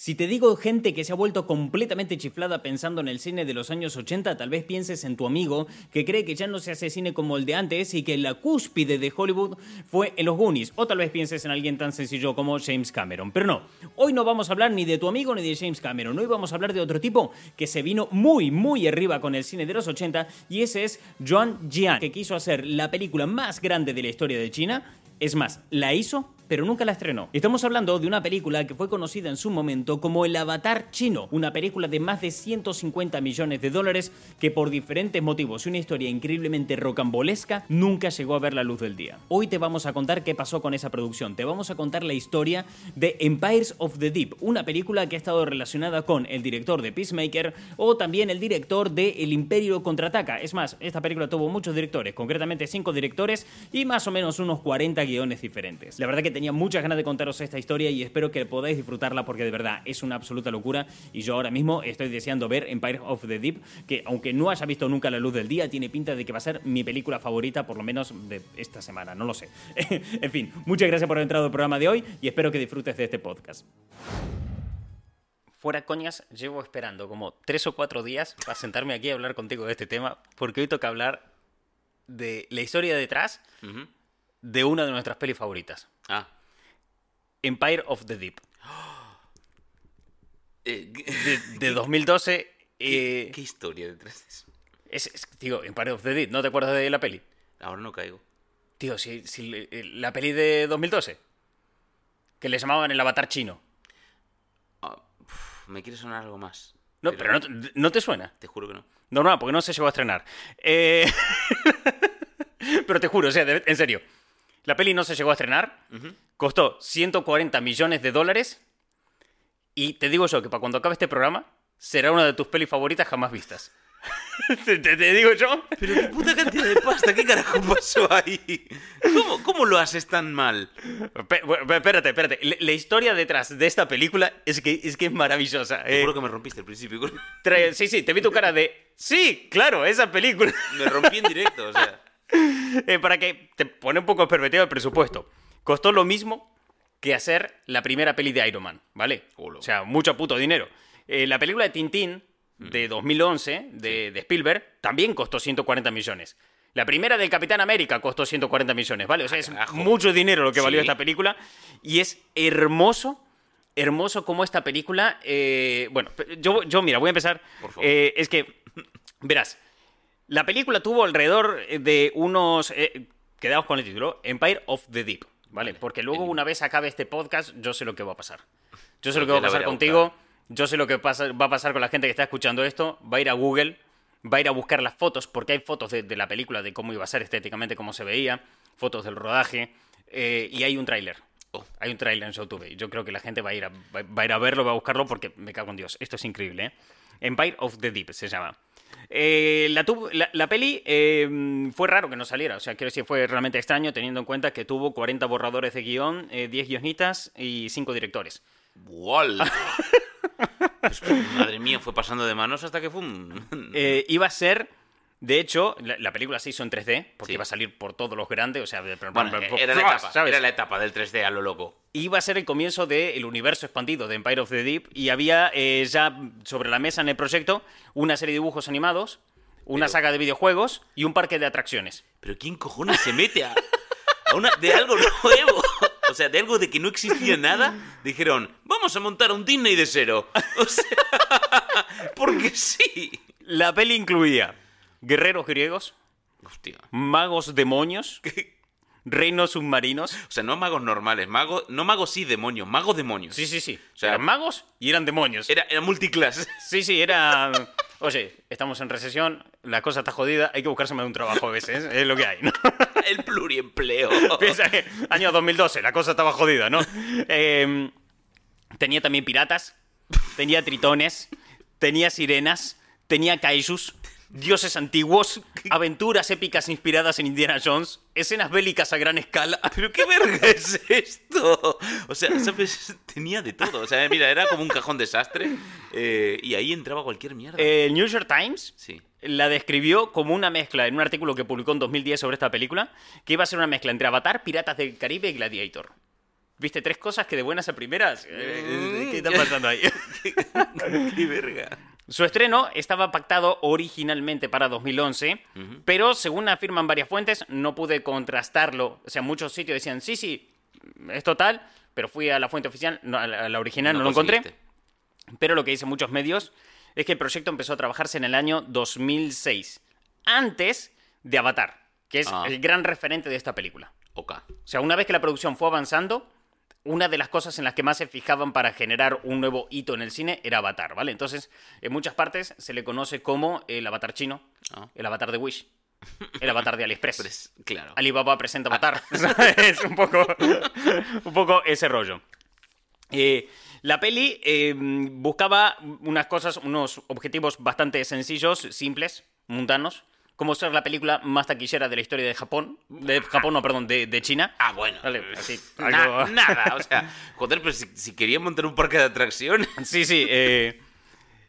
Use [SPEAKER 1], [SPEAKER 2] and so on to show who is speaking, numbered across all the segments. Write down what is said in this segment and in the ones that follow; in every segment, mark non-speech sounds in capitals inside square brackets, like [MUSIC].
[SPEAKER 1] Si te digo gente que se ha vuelto completamente chiflada pensando en el cine de los años 80, tal vez pienses en tu amigo que cree que ya no se hace cine como el de antes y que la cúspide de Hollywood fue en los Goonies. O tal vez pienses en alguien tan sencillo como James Cameron. Pero no, hoy no vamos a hablar ni de tu amigo ni de James Cameron. Hoy vamos a hablar de otro tipo que se vino muy, muy arriba con el cine de los 80 y ese es John Jian, que quiso hacer la película más grande de la historia de China. Es más, la hizo pero nunca la estrenó. Estamos hablando de una película que fue conocida en su momento como El Avatar Chino, una película de más de 150 millones de dólares que por diferentes motivos y una historia increíblemente rocambolesca nunca llegó a ver la luz del día. Hoy te vamos a contar qué pasó con esa producción, te vamos a contar la historia de Empires of the Deep, una película que ha estado relacionada con el director de Peacemaker o también el director de El Imperio Contraataca. Es más, esta película tuvo muchos directores, concretamente 5 directores y más o menos unos 40 guiones diferentes. La verdad que tenía muchas ganas de contaros esta historia y espero que podáis disfrutarla porque de verdad es una absoluta locura y yo ahora mismo estoy deseando ver Empire of the Deep, que aunque no haya visto nunca la luz del día, tiene pinta de que va a ser mi película favorita por lo menos de esta semana, no lo sé. [LAUGHS] en fin, muchas gracias por haber entrado al programa de hoy y espero que disfrutes de este podcast. Fuera coñas, llevo esperando como tres o cuatro días para sentarme aquí a hablar contigo de este tema, porque hoy toca hablar de la historia detrás de una de nuestras pelis favoritas.
[SPEAKER 2] Ah.
[SPEAKER 1] Empire of the Deep. [GASPS]
[SPEAKER 2] Eh,
[SPEAKER 1] De, 2012.
[SPEAKER 2] ¿Qué,
[SPEAKER 1] eh,
[SPEAKER 2] qué historia detrás de eso?
[SPEAKER 1] es, es- tío, Empire of the Deep, ¿no te acuerdas de la peli?
[SPEAKER 2] Ahora no caigo.
[SPEAKER 1] Tío, si, si eh, la peli de 2012. Que le llamaban el avatar chino.
[SPEAKER 2] Ah, uf, me quiere sonar algo más.
[SPEAKER 1] No, pero no, te- no te suena.
[SPEAKER 2] Te juro que no.
[SPEAKER 1] No, no, porque no se llegó a estrenar. Eh, [LAUGHS] Pero te juro, o sea, de- en serio. La peli no se llegó a estrenar. Costó 140 millones de dólares. Y te digo yo que para cuando acabe este programa, será una de tus pelis favoritas jamás vistas. [LAUGHS] te, te- te digo yo.
[SPEAKER 2] Pero qué puta cantidad de pasta, ¿qué carajo pasó ahí? ¿Cómo, cómo lo haces tan mal?
[SPEAKER 1] Pe- Espérate, espérate. La, la historia detrás de esta película es que es, que es maravillosa.
[SPEAKER 2] Te
[SPEAKER 1] Eh,
[SPEAKER 2] juro que me rompiste al principio.
[SPEAKER 1] sí, sí, te vi tu cara de... Sí, claro, esa película.
[SPEAKER 2] Me rompí en directo, o sea. [LAUGHS]
[SPEAKER 1] Eh, para que te pone un poco en perspectiva el presupuesto. Costó lo mismo que hacer la primera peli de Iron Man, ¿vale?
[SPEAKER 2] Olo.
[SPEAKER 1] O sea, mucho puto dinero. Eh, la película de Tintín de 2011 de, de Spielberg también costó 140 millones. La primera del Capitán América costó 140 millones, ¿vale? O sea, es
[SPEAKER 2] carajo.
[SPEAKER 1] mucho dinero lo que valió
[SPEAKER 2] Sí.
[SPEAKER 1] esta película. Y es hermoso, hermoso como esta película... eh, bueno, yo, yo, mira, voy a empezar...
[SPEAKER 2] Por favor.
[SPEAKER 1] Eh, es que, verás, la película tuvo alrededor de unos... Eh, quedaos con el título, Empire of the Deep, ¿vale? Porque luego una vez acabe este podcast, yo sé lo que va a pasar. Yo sé lo que va a pasar contigo, yo sé lo que pasa- va a pasar con la gente que está escuchando esto, va a ir a Google, va a ir a buscar las fotos, porque hay fotos de, de la película, de cómo iba a ser estéticamente, cómo se veía, fotos del rodaje, eh, y hay un tráiler.
[SPEAKER 2] Oh.
[SPEAKER 1] Hay un tráiler en YouTube. Yo creo que la gente va a, ir a, va, va a ir a verlo, va a buscarlo, porque me cago en Dios. Esto es increíble, ¿eh? Empire of the Deep se llama. Eh, la, tuvo- la, la peli eh, fue raro que no saliera, o sea, quiero decir, fue realmente extraño teniendo en cuenta que tuvo 40 borradores de guion, eh, 10 guionistas y 5 directores.
[SPEAKER 2] ¡Wala! [LAUGHS] Pues madre mía, fue pasando de manos hasta que fue un...
[SPEAKER 1] Eh, iba a ser, de hecho, la, la película se hizo en 3D, porque
[SPEAKER 2] Sí.
[SPEAKER 1] iba a salir por todos los grandes, o sea, de-
[SPEAKER 2] Bueno, era la etapa,
[SPEAKER 1] ¿sabes?
[SPEAKER 2] era la etapa del 3D a lo loco.
[SPEAKER 1] iba a ser el comienzo del universo expandido de Empire of the Deep y había eh, ya sobre la mesa en el proyecto una serie de dibujos animados, una
[SPEAKER 2] Pero-
[SPEAKER 1] saga de videojuegos y un parque de atracciones.
[SPEAKER 2] Pero ¿quién cojones se mete a, a una, de algo nuevo? O sea, de algo de que no existía nada, dijeron, vamos a montar un Disney de cero. O sea, [LAUGHS] porque sí.
[SPEAKER 1] La peli incluía guerreros griegos,
[SPEAKER 2] Hostia.
[SPEAKER 1] magos demonios, [LAUGHS] reinos submarinos.
[SPEAKER 2] O sea, no magos normales, magos, no magos sí demonios, magos demonios.
[SPEAKER 1] Sí, sí, sí.
[SPEAKER 2] O sea,
[SPEAKER 1] eran magos y eran demonios.
[SPEAKER 2] Era, era multiclass. [LAUGHS]
[SPEAKER 1] Sí, sí, era... Oye, estamos en recesión, la cosa está jodida, hay que buscarse más de un trabajo a veces, es lo que hay, ¿no? [LAUGHS]
[SPEAKER 2] El pluriempleo.
[SPEAKER 1] Piensa que año 2012, la cosa estaba jodida, ¿no? Eh, tenía también piratas, tenía tritones, tenía sirenas, tenía kaijus, dioses antiguos, [LAUGHS] aventuras épicas inspiradas en Indiana Jones, escenas bélicas a gran escala. [LAUGHS]
[SPEAKER 2] ¿Pero qué verga es esto? O sea, ¿sabes? Tenía de todo. O sea, mira, era como un cajón desastre. eh, y ahí entraba cualquier mierda.
[SPEAKER 1] Eh, El New York Times
[SPEAKER 2] Sí.
[SPEAKER 1] la describió como una mezcla en un artículo que publicó en 2010 sobre esta película, que iba a ser una mezcla entre Avatar, Piratas del Caribe y Gladiator. ¿Viste tres cosas que de buenas a primeras? Eh, ¿Qué está pasando ahí? [LAUGHS]
[SPEAKER 2] ¡Qué verga!
[SPEAKER 1] Su estreno estaba pactado originalmente para 2011, pero según afirman varias fuentes, no pude contrastarlo. O sea, muchos sitios decían, sí, sí, es total, pero fui a la fuente oficial, no, a la, a la original, no, lo encontré. Pero lo que dicen muchos medios es que el proyecto empezó a trabajarse en el año 2006, antes de Avatar, que es
[SPEAKER 2] Ah.
[SPEAKER 1] el gran referente de esta película.
[SPEAKER 2] Ok.
[SPEAKER 1] O sea, una vez que la producción fue avanzando, una de las cosas en las que más se fijaban para generar un nuevo hito en el cine era Avatar, ¿vale? Entonces, en muchas partes se le conoce como el Avatar chino,
[SPEAKER 2] Ah.
[SPEAKER 1] el Avatar de Wish, el Avatar de AliExpress.
[SPEAKER 2] Pero es- claro.
[SPEAKER 1] Alibaba presenta Avatar. [LAUGHS] es un poco, un poco ese rollo. Eh, la peli eh, buscaba unas cosas, unos objetivos bastante sencillos, simples, mundanos, como ser la película más taquillera de la historia de Japón, de Japón, no, perdón, de, de China.
[SPEAKER 2] Ah, bueno.
[SPEAKER 1] Vale, así, [LAUGHS]
[SPEAKER 2] Na-
[SPEAKER 1] algo-
[SPEAKER 2] Nada, o sea, [LAUGHS] joder, pero si, si quería montar un parque de atracciones. [LAUGHS]
[SPEAKER 1] Sí, sí. eh,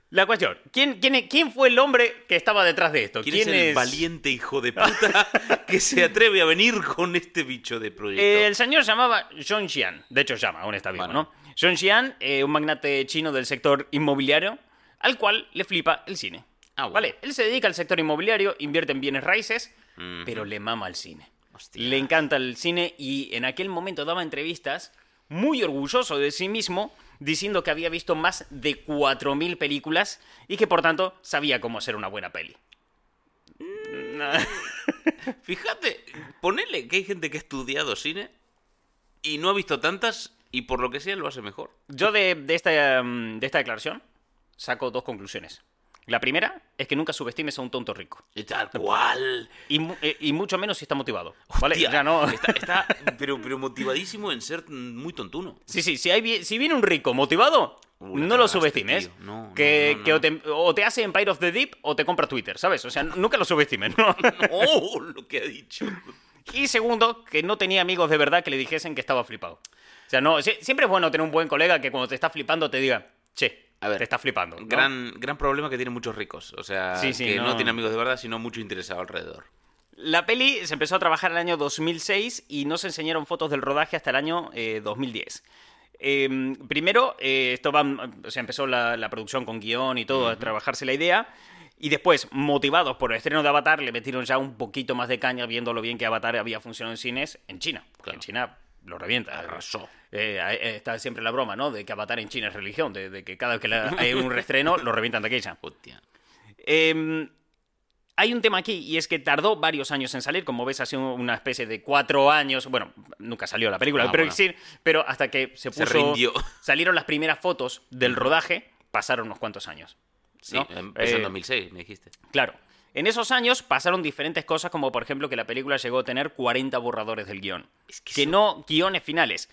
[SPEAKER 1] la cuestión, ¿quién, quién, ¿quién fue el hombre que estaba detrás de esto?
[SPEAKER 2] ¿Quién, es el valiente hijo de puta que se atreve a venir con este bicho de proyecto?
[SPEAKER 1] Eh, el señor se llamaba John Xian. De hecho, llama, aún está vivo,
[SPEAKER 2] Bueno.
[SPEAKER 1] ¿no? John Xian, eh, un magnate chino del sector inmobiliario, al cual le flipa el cine.
[SPEAKER 2] Ah, bueno.
[SPEAKER 1] Vale, él se dedica al sector inmobiliario, invierte en bienes raíces, pero le mama el cine.
[SPEAKER 2] Hostia.
[SPEAKER 1] Le encanta el cine y en aquel momento daba entrevistas muy orgulloso de sí mismo, diciendo que había visto más de 4.000 películas y que por tanto sabía cómo hacer una buena peli. [LAUGHS]
[SPEAKER 2] Fíjate, ponele que hay gente que ha estudiado cine y no ha visto tantas y por lo que sea lo hace mejor.
[SPEAKER 1] Yo de, de esta, mm, de esta declaración saco dos conclusiones. La primera es que nunca subestimes a un tonto rico.
[SPEAKER 2] Y tal cual.
[SPEAKER 1] Y, eh, y mucho menos si está motivado. ¿Vale? Ya no.
[SPEAKER 2] Está, está [LAUGHS] pero, pero motivadísimo en ser muy tontuno.
[SPEAKER 1] Sí, sí, si, hay, si viene un rico motivado, no lo subestimes.
[SPEAKER 2] No,
[SPEAKER 1] que
[SPEAKER 2] no, no,
[SPEAKER 1] que
[SPEAKER 2] no.
[SPEAKER 1] O, te, o te hace Empire of the Deep o te compra Twitter, ¿sabes? O sea, nunca lo subestimes, ¿no? [LAUGHS]
[SPEAKER 2] ¡Oh! Lo que ha dicho.
[SPEAKER 1] y segundo, que no tenía amigos de verdad que le dijesen que estaba flipado. O sea, no, sie- siempre es bueno tener un buen colega que cuando te está flipando te diga, che,
[SPEAKER 2] A ver,
[SPEAKER 1] te está flipando. ¿no?
[SPEAKER 2] Gran, gran problema que tienen muchos ricos. O sea,
[SPEAKER 1] Sí, sí,
[SPEAKER 2] que no.
[SPEAKER 1] no.
[SPEAKER 2] tiene amigos de verdad, sino mucho interesado alrededor.
[SPEAKER 1] La peli se empezó a trabajar en el año 2006 y no se enseñaron fotos del rodaje hasta el año eh, 2010. Eh, primero, eh, esto va- o sea, empezó la, la producción con guion y todo, a trabajarse la idea. Y después, motivados por el estreno de Avatar, le metieron ya un poquito más de caña viendo lo bien que Avatar había funcionado en cines en China.
[SPEAKER 2] Claro.
[SPEAKER 1] en China lo revienta.
[SPEAKER 2] Arrasó.
[SPEAKER 1] Eh, eh, está siempre la broma, ¿no? De que Avatar en China es religión, de, de que cada vez que la- [LAUGHS] hay un reestreno lo revientan de aquella.
[SPEAKER 2] Hostia.
[SPEAKER 1] Eh, hay un tema aquí y es que tardó varios años en salir, como ves, hace una especie de cuatro años. Bueno, nunca salió la película,
[SPEAKER 2] Ah,
[SPEAKER 1] pero
[SPEAKER 2] bueno.
[SPEAKER 1] sí, pero hasta que se
[SPEAKER 2] Se
[SPEAKER 1] puso.
[SPEAKER 2] rindió. [LAUGHS]
[SPEAKER 1] Salieron las primeras fotos del rodaje, pasaron unos cuantos años.
[SPEAKER 2] Sí,
[SPEAKER 1] ¿no?
[SPEAKER 2] empezó en
[SPEAKER 1] Eh,
[SPEAKER 2] 2006, me dijiste.
[SPEAKER 1] Claro. En esos años pasaron diferentes cosas, como por ejemplo que la película llegó a tener 40 borradores del guion.
[SPEAKER 2] Es
[SPEAKER 1] que
[SPEAKER 2] que eso-
[SPEAKER 1] no guiones finales.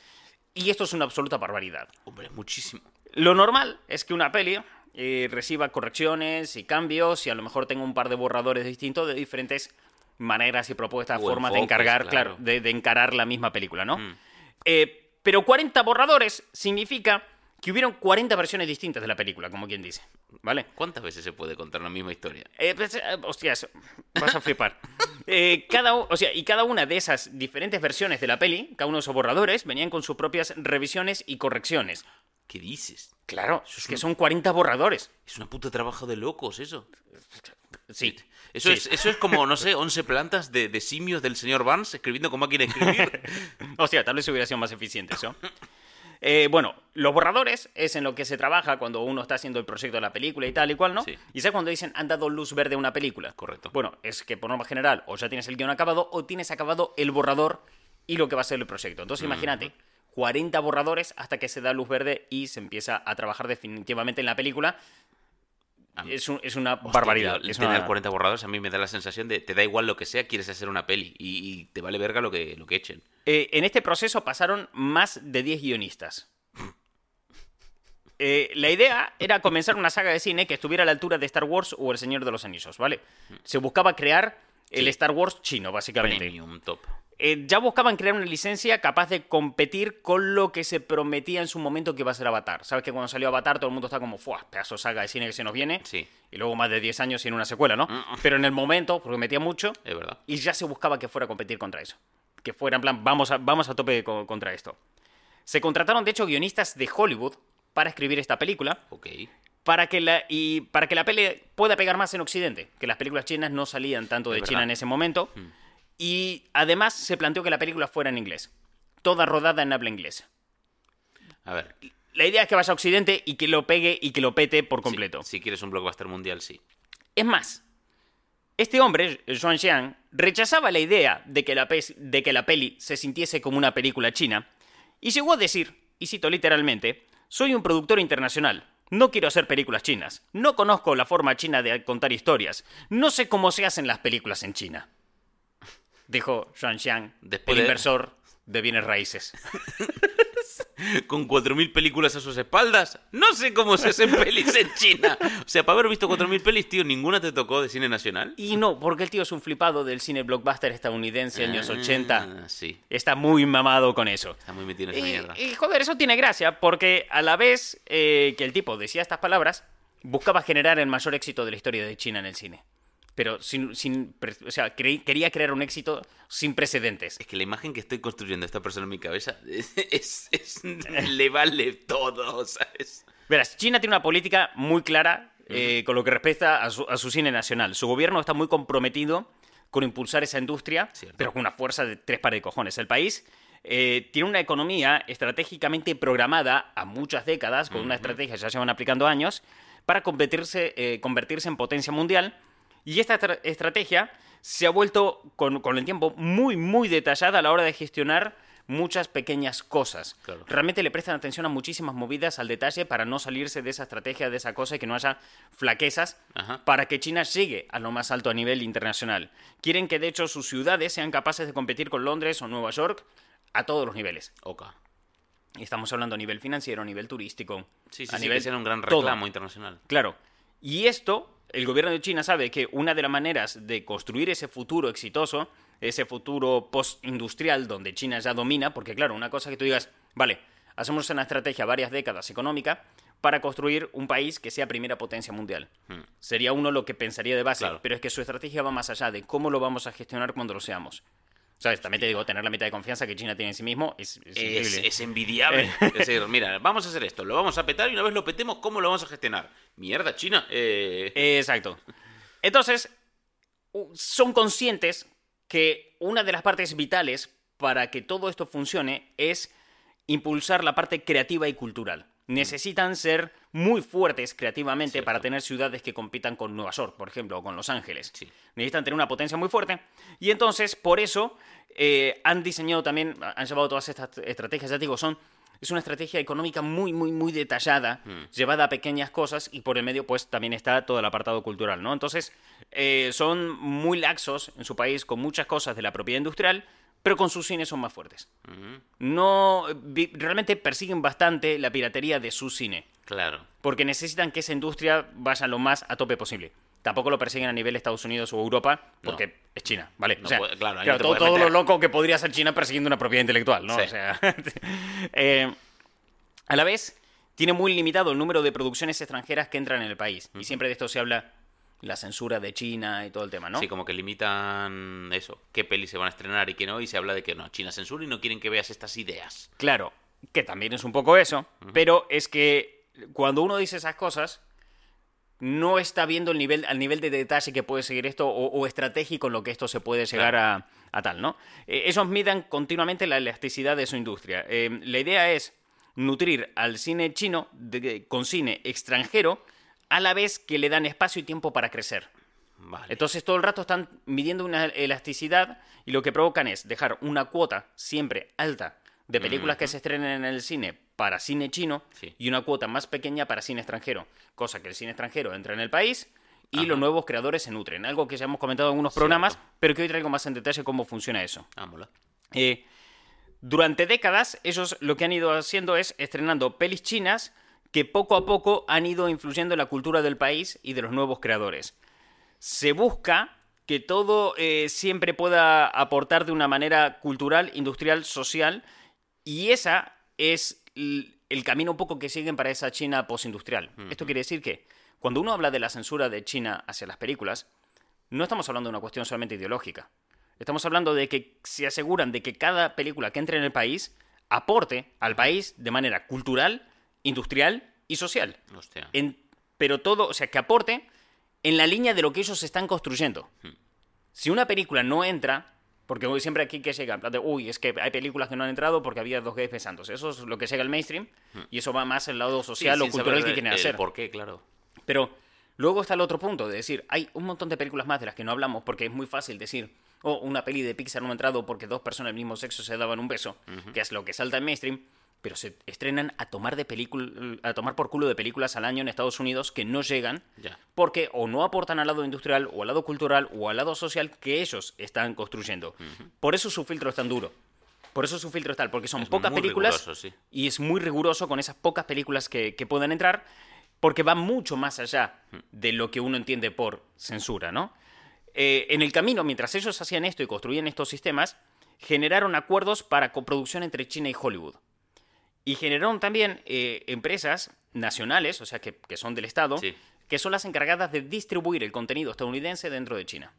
[SPEAKER 1] Y esto es una absoluta barbaridad.
[SPEAKER 2] Hombre, muchísimo.
[SPEAKER 1] Lo normal es que una peli eh, reciba correcciones y cambios y a lo mejor tenga un par de borradores distintos de diferentes maneras y propuestas,
[SPEAKER 2] O
[SPEAKER 1] formas de encargar,
[SPEAKER 2] claro.
[SPEAKER 1] claro, de, de encarar la misma película, ¿no?
[SPEAKER 2] Mm.
[SPEAKER 1] Eh, pero 40 borradores significa que hubieron 40 versiones distintas de la película, como quien dice, ¿vale?
[SPEAKER 2] ¿Cuántas veces se puede contar la misma historia?
[SPEAKER 1] Eh, pues, eh, hostias, vas a flipar. [LAUGHS] Eh, cada, o sea, y cada una de esas diferentes versiones de la peli, cada uno de esos borradores, venían con sus propias revisiones y correcciones.
[SPEAKER 2] ¿Qué dices?
[SPEAKER 1] Claro, es que son 40 borradores.
[SPEAKER 2] Es una puta trabajo de locos eso.
[SPEAKER 1] Sí.
[SPEAKER 2] Eso,
[SPEAKER 1] Sí.
[SPEAKER 2] es, eso es como, no sé, 11 plantas de, de simios del señor Barnes escribiendo con máquina de escribir. [LAUGHS]
[SPEAKER 1] Hostia, tal vez hubiera sido más eficiente eso. [LAUGHS] Eh, bueno, los borradores es en lo que se trabaja cuando uno está haciendo el proyecto de la película y tal y cual, ¿no?
[SPEAKER 2] Sí.
[SPEAKER 1] Y sabes cuando dicen han dado luz verde a una película.
[SPEAKER 2] Correcto.
[SPEAKER 1] Bueno, es que por norma general o ya tienes el guion acabado o tienes acabado el borrador y lo que va a ser el proyecto. Entonces imagínate, 40 borradores hasta que se da luz verde y se empieza a trabajar definitivamente en la película. Es, un- es una
[SPEAKER 2] Hostia,
[SPEAKER 1] barbaridad.
[SPEAKER 2] tío,
[SPEAKER 1] es
[SPEAKER 2] tener
[SPEAKER 1] una-
[SPEAKER 2] 40 borradores a mí me da la sensación de te da igual lo que sea, quieres hacer una peli y, y te vale verga lo que, lo que echen.
[SPEAKER 1] Eh, en este proceso pasaron más de 10 guionistas. Eh, la idea era comenzar una saga de cine que estuviera a la altura de Star Wars o El Señor de los Anillos, ¿vale? Se buscaba crear el
[SPEAKER 2] Sí.
[SPEAKER 1] Star Wars chino, básicamente.
[SPEAKER 2] Premium, top.
[SPEAKER 1] Eh, ya buscaban crear una licencia capaz de competir con lo que se prometía en su momento que iba a ser Avatar. Sabes que cuando salió Avatar todo el mundo está como, ¡fuah! Pedazo saga de cine que se nos viene.
[SPEAKER 2] Sí,
[SPEAKER 1] Y luego más de 10 años sin una secuela, ¿no?
[SPEAKER 2] Mm.
[SPEAKER 1] Pero en el momento prometía mucho
[SPEAKER 2] es verdad.
[SPEAKER 1] y ya se buscaba que fuera a competir contra eso. Que fuera en plan, vamos a, vamos a tope co- contra esto. Se contrataron, de hecho, guionistas de Hollywood para escribir esta película,
[SPEAKER 2] Ok.
[SPEAKER 1] para que la, y para que la peli pueda pegar más en Occidente, que las películas chinas no salían tanto de China en ese momento. Y además se planteó que la película fuera en inglés, toda rodada en habla inglesa.
[SPEAKER 2] A ver.
[SPEAKER 1] La idea es que vaya a Occidente y que lo pegue y que lo pete por
[SPEAKER 2] sí,
[SPEAKER 1] completo.
[SPEAKER 2] si quieres un blockbuster mundial, sí.
[SPEAKER 1] Es más, este hombre, Xuan Xiang, rechazaba la idea de que, la de que la peli se sintiese como una película china y llegó a decir, y cito literalmente, soy un productor internacional. No quiero hacer películas chinas. No conozco la forma china de contar historias. No sé cómo se hacen las películas en China. Dijo Xuan Xiang,
[SPEAKER 2] Después
[SPEAKER 1] el
[SPEAKER 2] de-
[SPEAKER 1] inversor de bienes raíces. [LAUGHS]
[SPEAKER 2] Con 4.000 películas a sus espaldas, no sé cómo se hacen pelis en China. O sea, para haber visto 4.000 pelis, tío, ¿ninguna te tocó de cine nacional?
[SPEAKER 1] Y no, porque el tío es un flipado del cine blockbuster estadounidense años 80.
[SPEAKER 2] Ah, sí,
[SPEAKER 1] Está muy mamado con eso.
[SPEAKER 2] está muy metido en esa
[SPEAKER 1] Y,
[SPEAKER 2] mierda.
[SPEAKER 1] y, joder, eso tiene gracia, porque a la vez eh, que el tipo decía estas palabras, buscaba generar el mayor éxito de la historia de China en el cine. Pero sin, sin o sea, quería crear un éxito sin precedentes.
[SPEAKER 2] Es que la imagen que estoy construyendo de esta persona en mi cabeza es, es- le vale todo, ¿sabes?
[SPEAKER 1] Verás, China tiene una política muy clara eh, con lo que respecta a su, a su cine nacional. Su gobierno está muy comprometido con impulsar esa industria,
[SPEAKER 2] Cierto.
[SPEAKER 1] pero con una fuerza de tres pares de cojones. El país eh, tiene una economía estratégicamente programada a muchas décadas, con una estrategia que ya llevan aplicando años, para convertirse, eh, convertirse en potencia mundial. Y esta estra- estrategia se ha vuelto con, con el tiempo muy, muy detallada a la hora de gestionar muchas pequeñas cosas.
[SPEAKER 2] Claro.
[SPEAKER 1] Realmente le prestan atención a muchísimas movidas al detalle para no salirse de esa estrategia, de esa cosa y que no haya flaquezas
[SPEAKER 2] Ajá.
[SPEAKER 1] para que China llegue a lo más alto a nivel internacional. Quieren que de hecho sus ciudades sean capaces de competir con Londres o Nueva York a todos los niveles.
[SPEAKER 2] Ok.
[SPEAKER 1] Y estamos hablando a nivel financiero, a nivel turístico,
[SPEAKER 2] Sí, sí,
[SPEAKER 1] a
[SPEAKER 2] sí,
[SPEAKER 1] nivel
[SPEAKER 2] que sea un gran
[SPEAKER 1] todo.
[SPEAKER 2] reclamo internacional.
[SPEAKER 1] Claro. Y esto, el gobierno de China sabe que una de las maneras de construir ese futuro exitoso, ese futuro post-industrial donde China ya domina, porque claro, una cosa que tú digas, vale, hacemos una estrategia varias décadas económica para construir un país que sea primera potencia mundial. Sería uno lo que pensaría de base,
[SPEAKER 2] Hmm. Claro.
[SPEAKER 1] pero es que su estrategia va más allá de cómo lo vamos a gestionar cuando lo seamos. ¿Sabes? También te digo, tener la mitad de confianza que China tiene en sí mismo es, es
[SPEAKER 2] Es,
[SPEAKER 1] increíble.
[SPEAKER 2] es envidiable. es decir, mira, vamos a hacer esto, lo vamos a petar y una vez lo petemos, ¿cómo lo vamos a gestionar? Mierda, China. Eh...
[SPEAKER 1] Exacto. Entonces, son conscientes que una de las partes vitales para que todo esto funcione es impulsar la parte creativa y cultural. Necesitan ser muy fuertes creativamente
[SPEAKER 2] Cierto.
[SPEAKER 1] para tener ciudades que compitan con Nueva York, por ejemplo, o con Los Ángeles.
[SPEAKER 2] Sí.
[SPEAKER 1] Necesitan tener una potencia muy fuerte. Y entonces, por eso, eh, han diseñado también, han llevado todas estas estrategias, ya digo, son... Es una estrategia económica muy, muy, muy detallada, llevada a pequeñas cosas y por el medio, pues también está todo el apartado cultural, ¿no? Entonces, eh, son muy laxos en su país con muchas cosas de la propiedad industrial, pero con sus cines son más fuertes. No, realmente persiguen bastante la piratería de su cine
[SPEAKER 2] Claro.
[SPEAKER 1] porque necesitan que esa industria vaya lo más a tope posible. Tampoco lo persiguen a nivel Estados Unidos o Europa, porque es China, ¿vale?
[SPEAKER 2] No
[SPEAKER 1] o sea,
[SPEAKER 2] puede- claro,
[SPEAKER 1] todo, lo loco que podría ser China persiguiendo una propiedad intelectual, ¿no?
[SPEAKER 2] Sí.
[SPEAKER 1] O sea, [LAUGHS] eh, a la vez, tiene muy limitado el número de producciones extranjeras que entran en el país. Y siempre de esto se habla la censura de China y todo el tema, ¿no?
[SPEAKER 2] Sí, como que limitan eso, qué pelis se van a estrenar y qué no, y se habla de que no, China censura y no quieren que veas estas ideas.
[SPEAKER 1] Claro, que también es un poco eso, pero es que cuando uno dice esas cosas, no está viendo el nivel, al nivel de detalle que puede seguir esto o, o estratégico en lo que esto se puede llegar a, a tal, ¿no? Eh, ellos midan continuamente la elasticidad de su industria. Eh, la idea es nutrir al cine chino de- con cine extranjero a la vez que le dan espacio y tiempo para crecer.
[SPEAKER 2] Vale.
[SPEAKER 1] Entonces todo el rato están midiendo una elasticidad y lo que provocan es dejar una cuota siempre alta de películas que se estrenen en el cine para cine chino
[SPEAKER 2] Sí.
[SPEAKER 1] y una cuota más pequeña para cine extranjero. Cosa que el cine extranjero entra en el país y
[SPEAKER 2] Ajá.
[SPEAKER 1] los nuevos creadores se nutren. Algo que ya hemos comentado en algunos programas, pero que hoy traigo más en detalle cómo funciona eso.
[SPEAKER 2] Ah, mola.
[SPEAKER 1] Eh, durante décadas, ellos lo que han ido haciendo es estrenando pelis chinas que poco a poco han ido influyendo en la cultura del país y de los nuevos creadores. Se busca que todo eh, siempre pueda aportar de una manera cultural, industrial, social, y esa es el camino un poco que siguen para esa China postindustrial. Esto quiere decir que cuando uno habla de la censura de China hacia las películas, no estamos hablando de una cuestión solamente ideológica. Estamos hablando de que se aseguran de que cada película que entre en el país aporte al país de manera cultural, industrial y social.
[SPEAKER 2] Hostia.
[SPEAKER 1] En- pero todo, o sea, que aporte en la línea de lo que ellos están construyendo. Si una película no entra, porque hoy siempre aquí que llega, de, uy, es que hay películas que no han entrado porque había dos gays besándose. Eso es lo que llega al mainstream y eso va más al lado
[SPEAKER 2] Sí,
[SPEAKER 1] social o cultural que quieren
[SPEAKER 2] el
[SPEAKER 1] hacer.
[SPEAKER 2] ¿Por qué? Claro.
[SPEAKER 1] Pero luego está el otro punto de decir, hay un montón de películas más de las que no hablamos porque es muy fácil decir, oh, una peli de Pixar no ha entrado porque dos personas del mismo sexo se daban un beso, que es lo que salta en mainstream, pero se estrenan a tomar de a tomar por culo de películas al año en Estados Unidos que no llegan porque o no aportan al lado industrial o al lado cultural o al lado social que ellos están construyendo. Por eso su filtro es tan duro. Por eso su filtro es tal, porque son
[SPEAKER 2] Es
[SPEAKER 1] pocas películas
[SPEAKER 2] riguroso, sí.
[SPEAKER 1] y es muy riguroso con esas pocas películas que, que puedan entrar, porque va mucho más allá de lo que uno entiende por censura, ¿no? Eh, en el camino, mientras ellos hacían esto y construían estos sistemas, generaron acuerdos para coproducción entre China y Hollywood. Y generaron también eh, empresas nacionales, o sea, que, que son del Estado,
[SPEAKER 2] Sí.
[SPEAKER 1] que son las encargadas de distribuir el contenido estadounidense dentro de China.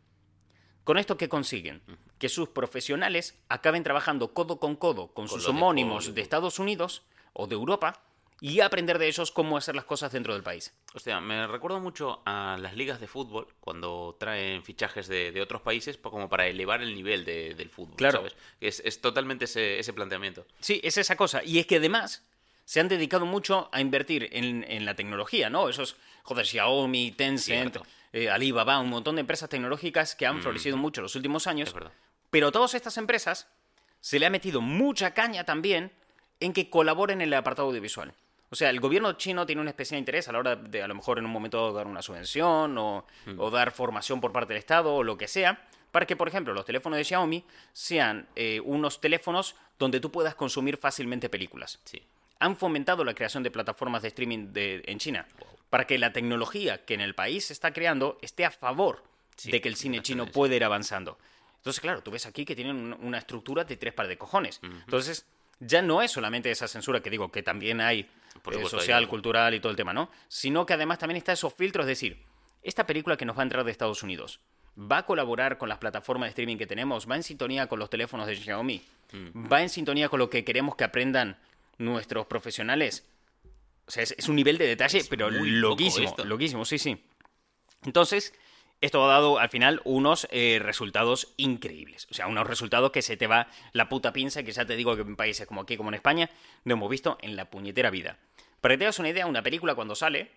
[SPEAKER 1] ¿Con esto qué consiguen? Que sus profesionales acaben trabajando codo con codo con, sus
[SPEAKER 2] de
[SPEAKER 1] homónimos de Estados Unidos o de Europa y aprender de ellos cómo hacer las cosas dentro del país.
[SPEAKER 2] Hostia, me recuerdo mucho a las ligas de fútbol cuando traen fichajes de, de otros países po- como para elevar el nivel de- del fútbol.
[SPEAKER 1] Claro.
[SPEAKER 2] ¿sabes? Es, es totalmente ese, ese planteamiento.
[SPEAKER 1] Sí, es esa cosa. Y es que además se han dedicado mucho a invertir en, en la tecnología, ¿no? Esos, joder, Xiaomi, Tencent, eh, Alibaba, un montón de empresas tecnológicas que han florecido mucho en los últimos años. Pero a todas estas empresas se le ha metido mucha caña también en que colaboren en el apartado audiovisual. O sea, el gobierno chino tiene un especial interés a la hora de, a lo mejor en un momento dado, dar una subvención o, o dar formación por parte del Estado o lo que sea, para que, por ejemplo, los teléfonos de Xiaomi sean eh, unos teléfonos donde tú puedas consumir fácilmente películas
[SPEAKER 2] Sí.
[SPEAKER 1] han fomentado la creación de plataformas de streaming de- en China para que la tecnología que en el país se está creando esté a favor
[SPEAKER 2] Sí,
[SPEAKER 1] de que el cine chino puede ir avanzando. Entonces, claro, tú ves aquí que tienen un- una estructura de tres par de cojones. Entonces, ya no es solamente esa censura que digo que también hay eh,
[SPEAKER 2] hay
[SPEAKER 1] social, cultural y todo el tema, ¿no? Sino que además también está esos filtros, es decir, esta película que nos va a entrar de Estados Unidos va a colaborar con las plataformas de streaming que tenemos, va en sintonía con los teléfonos de Xiaomi,
[SPEAKER 2] Mm.
[SPEAKER 1] va en sintonía con lo que queremos que aprendan nuestros profesionales. O sea, es, es un nivel de detalle, pero loquísimo, loquísimo, sí, sí. Entonces, esto ha dado al final unos eh, resultados increíbles. O sea, unos resultados que se te va la puta pinza, que ya te digo que en países como aquí, como en España, no hemos visto en la puñetera vida. Para que te hagas una idea, una película cuando sale,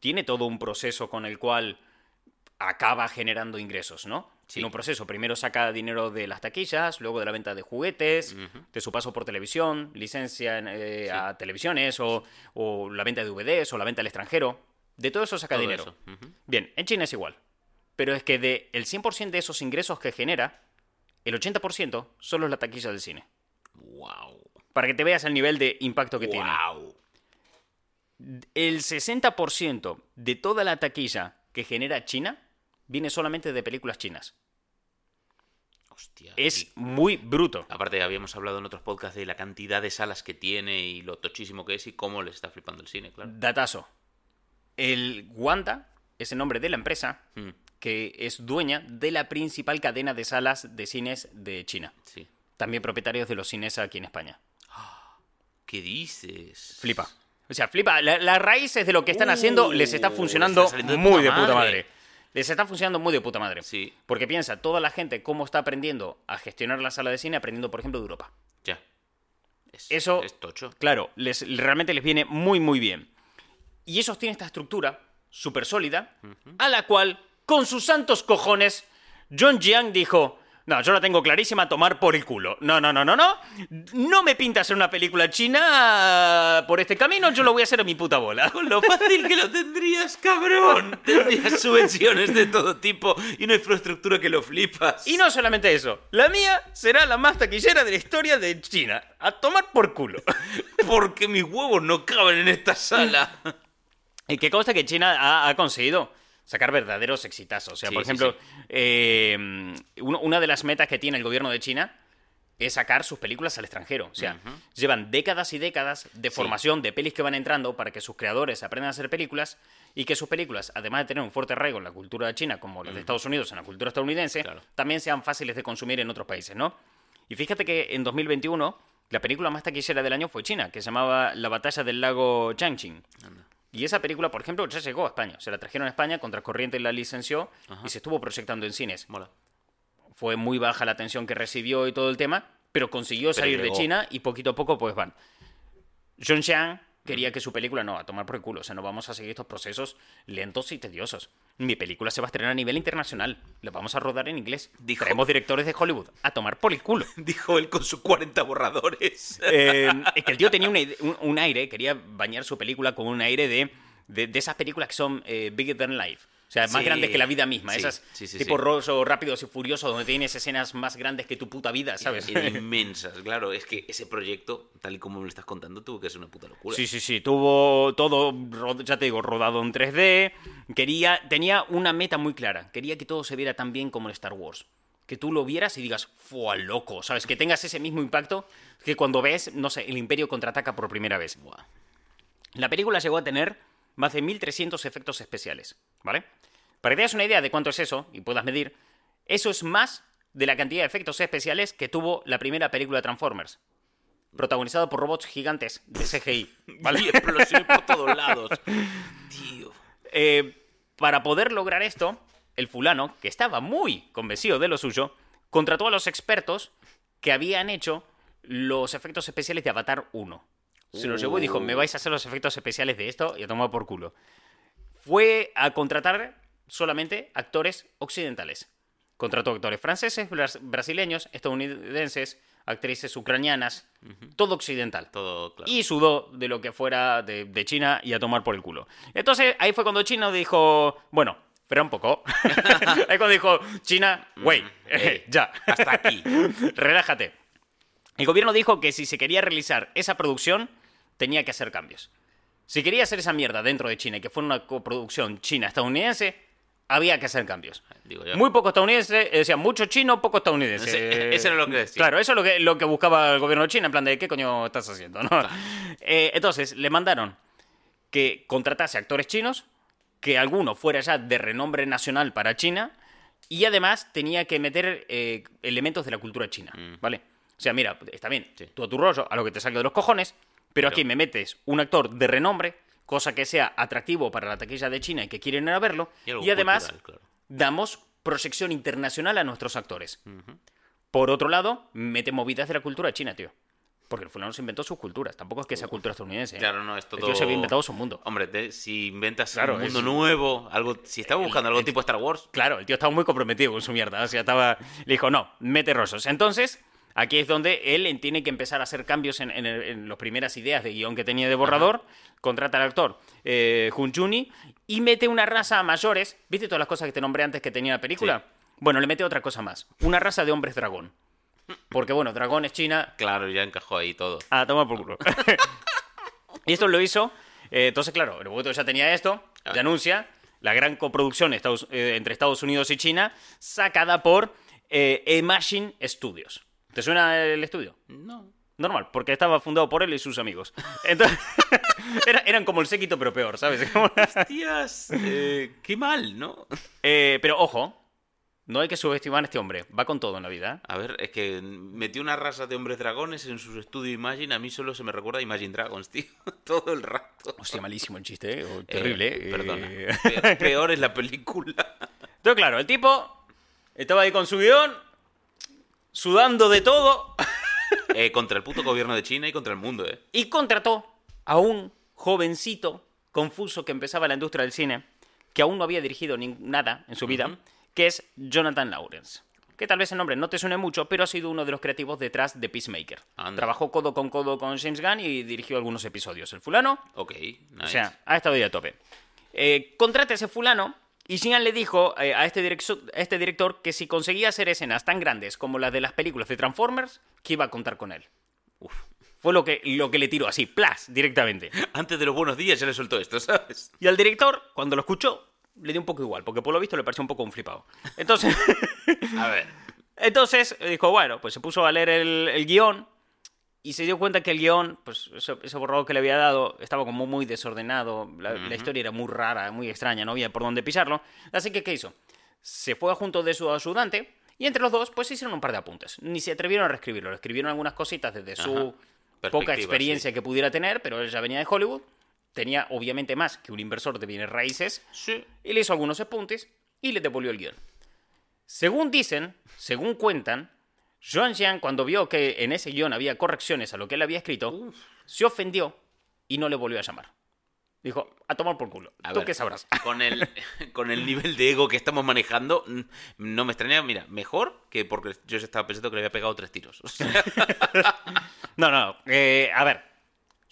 [SPEAKER 1] tiene todo un proceso con el cual acaba generando ingresos, ¿no?
[SPEAKER 2] Sí.
[SPEAKER 1] Tiene un proceso. Primero saca dinero de las taquillas, luego de la venta de juguetes, de su paso por televisión, licencia en, eh, a televisiones o, o la venta de DVDs o la venta al extranjero. De todo eso saca
[SPEAKER 2] Todo
[SPEAKER 1] dinero.
[SPEAKER 2] eso.
[SPEAKER 1] Bien, en China es igual. Pero es que de el 100% de esos ingresos que genera, el 80% solo es la taquilla del cine.
[SPEAKER 2] Wow.
[SPEAKER 1] Para que te veas el nivel de impacto que tiene. El 60% de toda la taquilla que genera China viene solamente de películas chinas.
[SPEAKER 2] Hostia.
[SPEAKER 1] Es
[SPEAKER 2] y-
[SPEAKER 1] muy bruto.
[SPEAKER 2] Aparte, habíamos hablado en otros podcasts de la cantidad de salas que tiene y lo tochísimo que es y cómo les está flipando el cine, claro.
[SPEAKER 1] Datazo. El Wanda es el nombre de la empresa
[SPEAKER 2] Mm,
[SPEAKER 1] que es dueña de la principal cadena de salas de cines de China.
[SPEAKER 2] sí.
[SPEAKER 1] También propietarios de los cines aquí en España.
[SPEAKER 2] ¿Qué dices?
[SPEAKER 1] Flipa. O sea, flipa. La- las raíces de lo que están
[SPEAKER 2] Uh,
[SPEAKER 1] haciendo les está funcionando
[SPEAKER 2] está saliendo de
[SPEAKER 1] muy
[SPEAKER 2] puta
[SPEAKER 1] de puta
[SPEAKER 2] madre.
[SPEAKER 1] Les está funcionando muy de puta madre.
[SPEAKER 2] Sí,
[SPEAKER 1] Porque piensa, toda la gente cómo está aprendiendo a gestionar la sala de cine, aprendiendo, por ejemplo, de Europa.
[SPEAKER 2] ya. Es,
[SPEAKER 1] Eso-
[SPEAKER 2] es tocho.
[SPEAKER 1] Claro, les, realmente les viene muy, muy bien. Y ellos tienen esta estructura súper sólida, a la cual, con sus santos cojones, John Jiang dijo... No, yo la tengo clarísima, tomar por el culo. No, no, no, no, no. No me pinta hacer una película china por este camino, yo lo voy a hacer a mi puta bola.
[SPEAKER 2] Con lo fácil que lo tendrías, cabrón. Tendrías subvenciones de todo tipo y una infraestructura que lo flipas.
[SPEAKER 1] Y no solamente eso, la mía será la más taquillera de la historia de China. A tomar por culo. [LAUGHS]
[SPEAKER 2] Porque mis huevos no caben en esta sala.
[SPEAKER 1] Y que consta que China ha, ha conseguido sacar verdaderos exitazos. O sea,
[SPEAKER 2] Sí,
[SPEAKER 1] por ejemplo,
[SPEAKER 2] sí.
[SPEAKER 1] eh, una de las metas que tiene el gobierno de China es sacar sus películas al extranjero. O sea, llevan décadas y décadas de formación de pelis que van entrando para que sus creadores aprendan a hacer películas y que sus películas, además de tener un fuerte arraigo en la cultura china, como las de Estados Unidos en la cultura estadounidense,
[SPEAKER 2] Claro.
[SPEAKER 1] también sean fáciles de consumir en otros países, ¿no? Y fíjate que en 2021 la película más taquillera del año fue China, que se llamaba La batalla del lago Changqing. Y esa película, por ejemplo, ya llegó a España. Se la trajeron a España, Contracorriente la licenció y se estuvo proyectando en cines.
[SPEAKER 2] Mola.
[SPEAKER 1] Fue muy baja la atención que recibió y todo el tema, pero consiguió salir de. China y poquito a poco pues van. John quería que su película no, a tomar por el culo, o sea, no vamos a seguir estos procesos lentos y tediosos. Mi película se va a estrenar a nivel internacional, la vamos a rodar en inglés.
[SPEAKER 2] Dijo-
[SPEAKER 1] Traemos directores de Hollywood a tomar por el culo. [LAUGHS]
[SPEAKER 2] Dijo él con sus 40 borradores.
[SPEAKER 1] Eh, [LAUGHS] es que el tío tenía un, un aire, quería bañar su película con un aire de, de, de esas películas que son eh, bigger than life. O sea, más
[SPEAKER 2] Sí,
[SPEAKER 1] grandes que la vida misma.
[SPEAKER 2] sí,
[SPEAKER 1] esas
[SPEAKER 2] sí,
[SPEAKER 1] tipo rollo rápidos y furiosos donde tienes escenas más grandes que tu puta vida, ¿sabes?
[SPEAKER 2] Inmensas, claro. Es que ese proyecto, tal y como me lo estás contando, tuvo que ser una puta locura.
[SPEAKER 1] Sí, sí, sí. Tuvo todo, ya te digo, rodado en 3D. Quería, tenía una meta muy clara. Quería que todo se viera tan bien como en Star Wars. Que tú lo vieras y digas, ¡fua, loco! ¿Sabes? Que tengas ese mismo impacto que cuando ves, no sé, el Imperio contraataca por primera vez.
[SPEAKER 2] Buah.
[SPEAKER 1] La película llegó a tener más de 1300 efectos especiales, ¿vale? Para que te hagas una idea de cuánto es eso y puedas medir, eso es más de la cantidad de efectos especiales que tuvo la primera película de Transformers, protagonizada por robots gigantes de CGI, [LAUGHS] ¿vale?
[SPEAKER 2] Y explosiones por todos lados. Tío.
[SPEAKER 1] Eh, para poder lograr esto, el fulano, que estaba muy convencido de lo suyo, contrató a los expertos que habían hecho los efectos especiales de Avatar 1. Se los llevó y dijo, me vais a hacer los efectos especiales de esto y a tomar por culo. Fue a contratar solamente actores occidentales. Contrató actores franceses, bras- brasileños, estadounidenses, actrices ucranianas, todo occidental
[SPEAKER 2] Todo claro.
[SPEAKER 1] y sudó de lo que fuera de, de China y a tomar por el culo. Entonces ahí fue cuando China dijo, bueno, espera un poco. [LAUGHS] ahí cuando dijo, China, güey,
[SPEAKER 2] eh, [LAUGHS]
[SPEAKER 1] ya,
[SPEAKER 2] hasta aquí. [LAUGHS]
[SPEAKER 1] relájate. El gobierno dijo que si se quería realizar esa producción, tenía que hacer cambios. Si quería hacer esa mierda dentro de China y que fuera una coproducción china-estadounidense, había que hacer cambios.
[SPEAKER 2] Digo yo.
[SPEAKER 1] Muy poco estadounidense, eh, decía mucho chino, poco estadounidense.
[SPEAKER 2] Eso [LAUGHS] era lo que decía.
[SPEAKER 1] Claro, eso es lo que, lo que buscaba el gobierno de China, en plan de qué coño estás haciendo, ¿no? [LAUGHS] Eh, entonces, le mandaron que contratase actores chinos, que alguno fuera ya de renombre nacional para China, y además tenía que meter eh, elementos de la cultura china, ¿vale? O sea, mira, está bien,
[SPEAKER 2] Mm. Sí.
[SPEAKER 1] tú a tu rollo, a lo que te salga de los cojones, pero aquí me metes un actor de renombre, cosa que sea atractivo para la taquilla de China y que quieren ir a verlo,
[SPEAKER 2] Y
[SPEAKER 1] además
[SPEAKER 2] cultural, claro.
[SPEAKER 1] damos proyección internacional a nuestros actores. Por otro lado, mete movidas de la cultura china, tío. Porque el fulano se inventó sus culturas. Tampoco es que sea cultura estadounidense. ¿eh?
[SPEAKER 2] Claro, no, es
[SPEAKER 1] El
[SPEAKER 2] todo...
[SPEAKER 1] tío se había inventado su mundo.
[SPEAKER 2] Hombre, te- si inventas
[SPEAKER 1] Claro,
[SPEAKER 2] un mundo
[SPEAKER 1] es-
[SPEAKER 2] nuevo, algo, si estaba buscando algo tipo Star Wars,
[SPEAKER 1] Claro, el tío estaba muy comprometido con su mierda. O sea, estaba... Le dijo, no, mete rollos. Entonces, aquí es donde él tiene que empezar a hacer cambios en, en, las primeras ideas de guion que tenía de borrador. Contrata al actor eh, Jun Chuni y mete una raza a mayores. ¿Viste todas las cosas que te nombré antes que tenía la película? Bueno, le mete otra cosa más. Una raza de hombres dragón. Porque, bueno, dragón es China,
[SPEAKER 2] claro, ya encajó ahí todo.
[SPEAKER 1] Ah, toma por culo. [LAUGHS] y esto lo hizo. eh, entonces, claro, el Bogueto ya tenía esto, ya anuncia la gran coproducción Estados- eh, entre Estados Unidos y China, sacada por eh, Imagine Studios. ¿Te suena el estudio?
[SPEAKER 2] No.
[SPEAKER 1] Normal, porque estaba fundado por él y sus amigos. Entonces, [LAUGHS] era- eran como el séquito, pero peor, ¿sabes?
[SPEAKER 2] Tías, eh, qué mal, ¿no?
[SPEAKER 1] Eh, pero ojo, no hay que subestimar a este hombre. Va con todo en la vida.
[SPEAKER 2] A ver, es que metió una raza de hombres dragones en su estudio Imagine. A mí solo se me recuerda a Imagine Dragons, tío. [LAUGHS] Todo el rato.
[SPEAKER 1] Hostia, malísimo el chiste, ¿eh? O
[SPEAKER 2] Eh,
[SPEAKER 1] terrible. ¿eh?
[SPEAKER 2] Perdona. [LAUGHS]
[SPEAKER 1] Eh,
[SPEAKER 2] Pe- Peor es la película.
[SPEAKER 1] Entonces, claro, el tipo estaba ahí con su guion, sudando de todo, [LAUGHS]
[SPEAKER 2] Eh, contra el puto gobierno de China y contra el mundo, ¿eh?
[SPEAKER 1] y contrató a un jovencito confuso que empezaba la industria del cine, que aún no había dirigido ni nada en su vida, que es Jonathan Lawrence. Que tal vez el nombre no te suene mucho, pero ha sido uno de los creativos detrás de Peacemaker.
[SPEAKER 2] Anda.
[SPEAKER 1] Trabajó codo con codo con James Gunn y dirigió algunos episodios. El fulano
[SPEAKER 2] Ok, nice.
[SPEAKER 1] O sea, ha estado ya a tope. Eh, contrata a ese fulano y Shinhan le dijo eh, a, este a este director que si conseguía hacer escenas tan grandes como las de las películas de Transformers, que iba a contar con él.
[SPEAKER 2] Uf.
[SPEAKER 1] Fue lo que, lo que le tiró así, plas, directamente.
[SPEAKER 2] Antes de los buenos días ya le soltó esto, ¿sabes?
[SPEAKER 1] Y al director, cuando lo escuchó, le dio un poco igual, porque por lo visto le pareció un poco un flipado. Entonces, [LAUGHS]
[SPEAKER 2] A ver. [LAUGHS]
[SPEAKER 1] entonces dijo, bueno, pues se puso a leer el, el guion y se dio cuenta que el guion, pues ese, ese borrador que le había dado, estaba como muy desordenado, la, la historia era muy rara, muy extraña, no había por dónde pisarlo. Así que, ¿qué hizo? Se fue junto de su ayudante Y entre los dos, pues hicieron un par de apuntes. Ni se atrevieron a reescribirlo. Escribieron algunas cositas desde su poca experiencia
[SPEAKER 2] sí.
[SPEAKER 1] que pudiera tener, pero él ya venía de Hollywood. Tenía obviamente más que un inversor de bienes raíces.
[SPEAKER 2] Sí.
[SPEAKER 1] Y le hizo algunos apuntes y le devolvió el guion. Según dicen, según cuentan, Joan Jean, cuando vio que en ese guion había correcciones a lo que él había escrito, se ofendió y no le volvió a llamar. Dijo, a tomar por culo.
[SPEAKER 2] A
[SPEAKER 1] ¿Tú
[SPEAKER 2] ver,
[SPEAKER 1] qué sabrás? [LAUGHS]
[SPEAKER 2] Con el, con el nivel de ego que estamos manejando, mm, no me extraña, mira, mejor que porque yo ya estaba pensando que le había pegado tres tiros. O [LAUGHS] sea,
[SPEAKER 1] No, no. eh, a ver,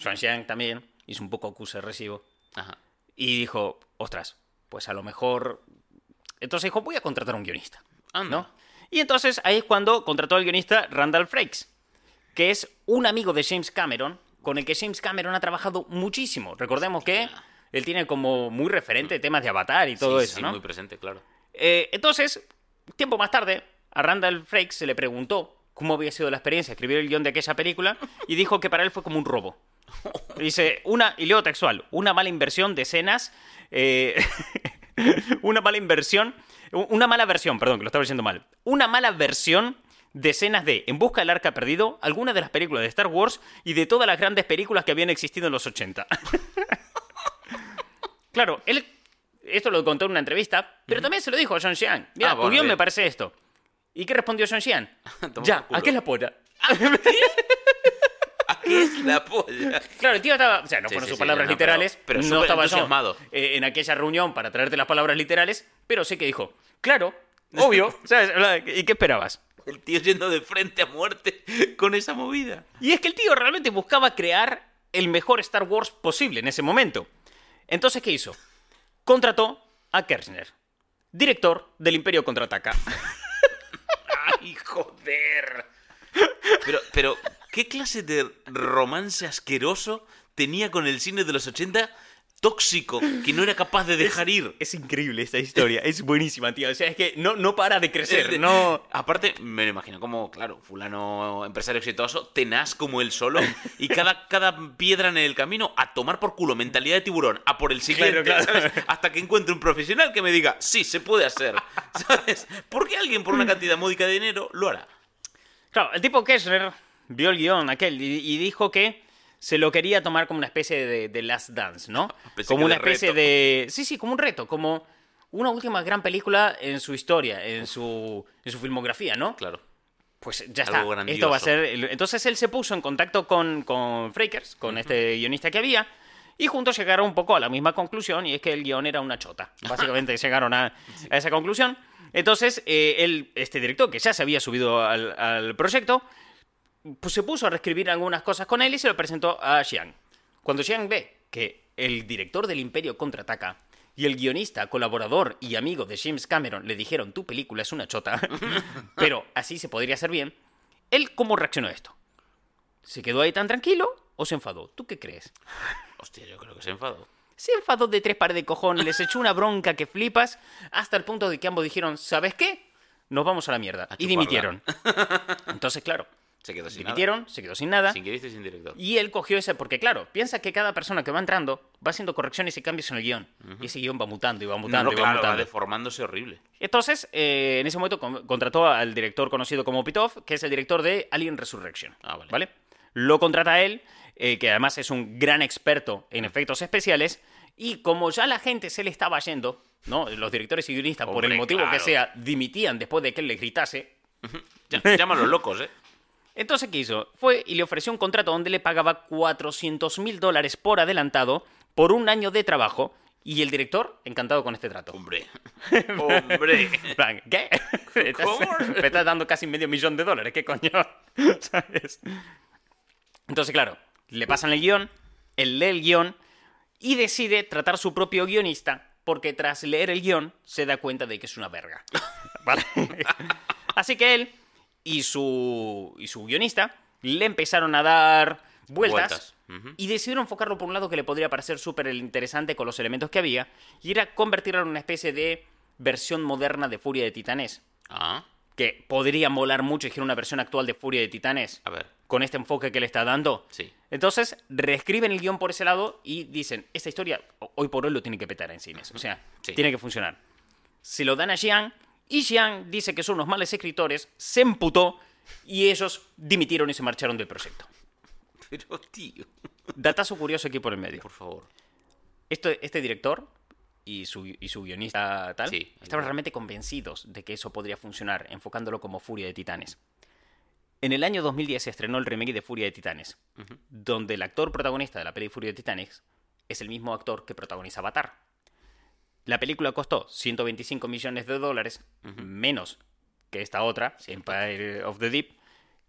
[SPEAKER 1] Joan Jean también hizo un poco acuse recibo
[SPEAKER 2] ajá.
[SPEAKER 1] y dijo, ostras, pues a lo mejor... Entonces dijo, voy a contratar a un guionista.
[SPEAKER 2] Anda.
[SPEAKER 1] ¿no? Y entonces ahí es cuando contrató al guionista Randall Frakes, que es un amigo de James Cameron, con el que James Cameron ha trabajado muchísimo. Recordemos que él tiene como muy referente temas de Avatar y todo
[SPEAKER 2] Sí,
[SPEAKER 1] eso,
[SPEAKER 2] sí,
[SPEAKER 1] ¿no?
[SPEAKER 2] muy presente, claro.
[SPEAKER 1] Eh, entonces, tiempo más tarde, a Randall Frakes se le preguntó cómo había sido la experiencia escribir el guion de aquella película y dijo que para él fue como un robo. [LAUGHS] Dice, una, y leo textual, una mala inversión de escenas, eh, [LAUGHS] una mala inversión, una mala versión, perdón, que lo estaba diciendo mal, una mala versión de escenas de En busca del arca perdido, algunas de las películas de Star Wars y de todas las grandes películas que habían existido en los 80. [LAUGHS] claro, él esto lo contó en una entrevista, pero también se lo dijo a John Xian. Mira,
[SPEAKER 2] Ah, bueno, guion
[SPEAKER 1] me parece esto. ¿Y qué respondió John Xian? [LAUGHS] Ya. ¿a qué es la polla?
[SPEAKER 2] ¿A qué es la polla?
[SPEAKER 1] Claro, el tío estaba. O sea, no
[SPEAKER 2] Sí,
[SPEAKER 1] fueron
[SPEAKER 2] sí,
[SPEAKER 1] sus
[SPEAKER 2] sí,
[SPEAKER 1] palabras
[SPEAKER 2] no,
[SPEAKER 1] literales.
[SPEAKER 2] pero- pero
[SPEAKER 1] no estaba yo
[SPEAKER 2] entusiasmado.
[SPEAKER 1] eh, en aquella reunión para traerte las palabras literales, pero sé que dijo, claro, [LAUGHS] obvio. ¿sabes? ¿Y qué esperabas?
[SPEAKER 2] El tío yendo de frente a muerte con esa movida.
[SPEAKER 1] Y es que el tío realmente buscaba crear el mejor Star Wars posible en ese momento. Entonces, ¿qué hizo? Contrató a Kershner, director del Imperio Contraataca. [LAUGHS]
[SPEAKER 2] ¡Ay, joder! Pero, pero, ¿qué clase de romance asqueroso tenía con el cine de los 80 tóxico que no era capaz de dejar ir?
[SPEAKER 1] Es increíble esta historia, es buenísima, tío. O sea, es que no, no para de crecer,
[SPEAKER 2] de-
[SPEAKER 1] no...
[SPEAKER 2] Aparte, me lo imagino como, claro, fulano empresario exitoso, tenaz como él solo, y cada, cada piedra en el camino a tomar por culo, mentalidad de tiburón, a por el siguiente,
[SPEAKER 1] Claro, claro.
[SPEAKER 2] ¿sabes? Hasta que encuentre un profesional que me diga, sí, se puede hacer, ¿sabes? Porque alguien por una cantidad módica de dinero lo hará.
[SPEAKER 1] Claro, el tipo Kessler vio el guion aquel y, y dijo que se lo quería tomar como una especie de, de Last Dance, ¿no? [LAUGHS]
[SPEAKER 2] Pensé
[SPEAKER 1] Como una especie
[SPEAKER 2] reto.
[SPEAKER 1] de... Sí, sí, como un reto, como una última gran película en su historia, en su, en su filmografía, ¿no?
[SPEAKER 2] Claro.
[SPEAKER 1] Pues ya
[SPEAKER 2] Algo
[SPEAKER 1] está.
[SPEAKER 2] grandioso.
[SPEAKER 1] Esto va a ser. Entonces él se puso en contacto con, con Frakers, con este guionista que había, y juntos llegaron un poco a la misma conclusión, y es que el guion era una chota. Básicamente [LAUGHS] llegaron a, a esa conclusión. Entonces, eh, él, este director, que ya se había subido al, al proyecto, se puso a reescribir algunas cosas con él y se lo presentó a Xiang. Cuando Xiang ve que el director del Imperio contraataca y el guionista, colaborador y amigo de James Cameron le dijeron tu película es una chota, [LAUGHS] pero así se podría hacer bien, él cómo reaccionó a esto? ¿Se quedó ahí tan tranquilo o se enfadó? ¿Tú qué crees?
[SPEAKER 2] Hostia, yo creo que se enfadó.
[SPEAKER 1] Se enfadó de tres pares de cojones, les echó una bronca que flipas, hasta el punto de que ambos dijeron, ¿sabes qué? Nos vamos a la mierda.
[SPEAKER 2] A
[SPEAKER 1] y
[SPEAKER 2] chuparla.
[SPEAKER 1] dimitieron. [LAUGHS] Entonces, claro,
[SPEAKER 2] Se quedó sin nada.
[SPEAKER 1] dimitieron, se quedó sin nada.
[SPEAKER 2] Sin que y sin director.
[SPEAKER 1] Y él cogió ese, porque claro, piensa que cada persona que va entrando va haciendo correcciones y cambios en el guion. Y ese guion va mutando y va mutando
[SPEAKER 2] no,
[SPEAKER 1] y va
[SPEAKER 2] claro, va
[SPEAKER 1] mutando.
[SPEAKER 2] deformándose horrible.
[SPEAKER 1] Entonces, eh, en ese momento con- contrató al director conocido como Pitoff, que es el director de Alien Resurrection.
[SPEAKER 2] Ah, vale.
[SPEAKER 1] Lo contrata a él, eh, que además es un gran experto en efectos especiales, y como ya la gente se le estaba yendo, ¿no? Los directores y guionistas, por el motivo que sea, dimitían después de que él les gritase.
[SPEAKER 2] Ya- Llámalos locos, ¿eh?
[SPEAKER 1] Entonces, ¿qué hizo? Fue y le ofreció un contrato donde le pagaba 400 mil dólares por adelantado por un año de trabajo. Y el director, encantado con este trato.
[SPEAKER 2] Hombre. [LAUGHS] Hombre.
[SPEAKER 1] ¿Qué? Me estás-. Me estás dando casi medio millón de dólares, ¿qué coño? [LAUGHS] ¿Sabes? Entonces, claro, le pasan el guion, él lee el guion y decide tratar su propio guionista porque tras leer el guion se da cuenta de que es una verga. [LAUGHS] ¿Vale? Así que él y su, y su guionista le empezaron a dar vueltas, y decidieron enfocarlo por un lado que le podría parecer súper interesante con los elementos que había y era convertirlo en una especie de versión moderna de Furia de Titanes.
[SPEAKER 2] Ah,
[SPEAKER 1] Que podría molar mucho y una versión actual de Furia de Titanes
[SPEAKER 2] a ver.
[SPEAKER 1] con este enfoque que le está dando.
[SPEAKER 2] Sí.
[SPEAKER 1] Entonces, reescriben el guion por ese lado y dicen, esta historia ho- hoy por hoy lo tiene que petar en cines. O sea,
[SPEAKER 2] Sí.
[SPEAKER 1] tiene que funcionar. Se lo dan a Jean Y Jean dice que son unos males escritores, se emputó y ellos dimitieron y se marcharon del proyecto.
[SPEAKER 2] Pero, tío,
[SPEAKER 1] Datazo curioso aquí por el medio.
[SPEAKER 2] por favor.
[SPEAKER 1] Esto, este director y su, y su guionista tal
[SPEAKER 2] Sí,
[SPEAKER 1] estaban realmente convencidos de que eso podría funcionar, enfocándolo como Furia de Titanes. En el año 2010 se estrenó el remake de Furia de Titanes, donde el actor protagonista de la peli Furia de Titanes es el mismo actor que protagoniza Avatar. La película costó 125 millones de dólares, menos que esta otra, Empire of the Deep,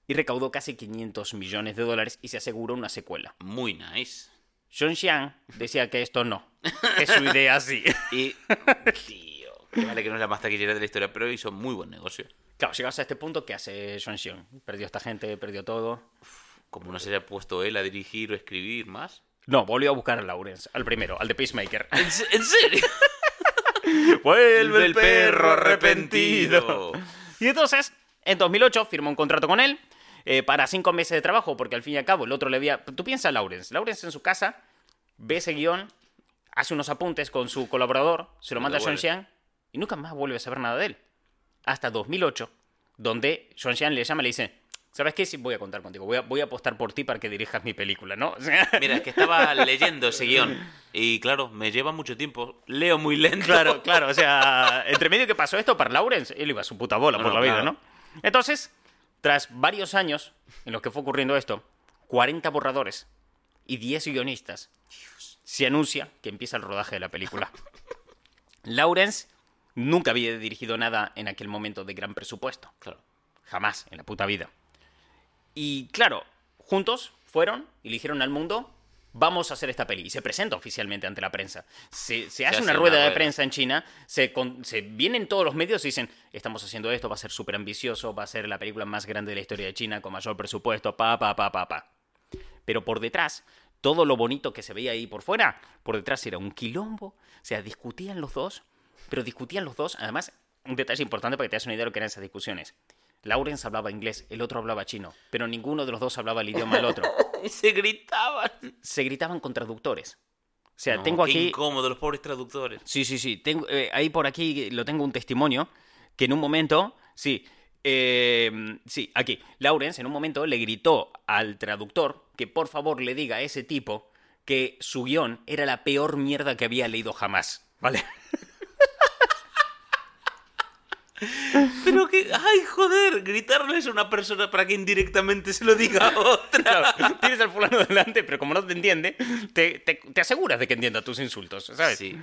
[SPEAKER 1] y recaudó casi 500 millones de dólares y se aseguró una secuela.
[SPEAKER 2] Muy nice.
[SPEAKER 1] John Xiang decía que esto no, que su [LAUGHS] idea sí.
[SPEAKER 2] Y, tío, que vale que no es la más taquillera de la historia, pero hizo muy buen negocio.
[SPEAKER 1] Claro, llegas a este punto, ¿qué hace John Xiang? Perdió esta gente, perdió todo.
[SPEAKER 2] Como no se haya puesto él a dirigir o escribir más.
[SPEAKER 1] No, volvió a buscar a Lawrence, al primero, al de Peacemaker.
[SPEAKER 2] ¿En, se- en serio? [LAUGHS]
[SPEAKER 1] Vuelve
[SPEAKER 2] el perro arrepentido.
[SPEAKER 1] Y entonces, en 2008 firmó un contrato con él eh, para cinco meses de trabajo, porque al fin y al cabo el otro le había... Tú piensas Lawrence. Lawrence en su casa ve ese guion, hace unos apuntes con su colaborador, se lo manda a
[SPEAKER 2] devuelve.
[SPEAKER 1] Xiang y nunca más vuelve a saber nada de él. Hasta 2008, donde John Xiang le llama y le dice, ¿sabes qué? Sí, voy a contar contigo, voy a, voy a apostar por ti para que dirijas mi película, ¿no? O [LAUGHS] sea,
[SPEAKER 2] Mira, es que estaba leyendo ese guion. Y claro, me lleva mucho tiempo. Leo muy lento.
[SPEAKER 1] Claro, claro, o sea, entre medio que pasó esto para Lawrence, él iba a su puta bola
[SPEAKER 2] No,
[SPEAKER 1] por
[SPEAKER 2] no,
[SPEAKER 1] la vida,
[SPEAKER 2] claro.
[SPEAKER 1] ¿no? Entonces, tras varios años en los que fue ocurriendo esto, 40 borradores y 10 guionistas, se anuncia que empieza el rodaje de la película. [LAUGHS] Lawrence nunca había dirigido nada en aquel momento de gran presupuesto.
[SPEAKER 2] Claro.
[SPEAKER 1] Jamás en la puta vida. Y claro, juntos fueron y le dijeron al mundo, vamos a hacer esta peli. Y se presenta oficialmente ante la prensa. Se, se hace
[SPEAKER 2] hace
[SPEAKER 1] una
[SPEAKER 2] una
[SPEAKER 1] rueda de
[SPEAKER 2] rueda.
[SPEAKER 1] prensa en China, se, con- se vienen todos los medios y dicen, estamos haciendo esto, va a ser súper ambicioso, va a ser la película más grande de la historia de China, con mayor presupuesto, pa, pa, pa, pa, pa. Pero por detrás, todo lo bonito que se veía ahí por fuera, por detrás era un quilombo, o sea, discutían los dos, pero discutían los dos, además, un detalle importante para que te hagas una idea de lo que eran esas discusiones. Lawrence hablaba inglés, el otro hablaba chino, pero ninguno de los dos hablaba el idioma del otro. [LAUGHS]
[SPEAKER 2] Y se gritaban.
[SPEAKER 1] Se gritaban con traductores. O sea,
[SPEAKER 2] No,
[SPEAKER 1] tengo
[SPEAKER 2] qué
[SPEAKER 1] aquí...
[SPEAKER 2] incómodo, los pobres traductores.
[SPEAKER 1] Sí, sí, sí. Tengo, eh, ahí por aquí lo tengo un testimonio que en un momento, sí, eh, sí, aquí, Lawrence en un momento le gritó al traductor que por favor le diga a ese tipo que su guion era la peor mierda que había leído jamás. ¿Vale? [LAUGHS]
[SPEAKER 2] Pero que, ay, joder, gritarles a una persona para que indirectamente se lo diga a [LAUGHS] otra.
[SPEAKER 1] Claro, tienes al fulano delante, pero como no te entiende, te, te- te aseguras de que entienda tus insultos, ¿sabes?
[SPEAKER 2] Sí.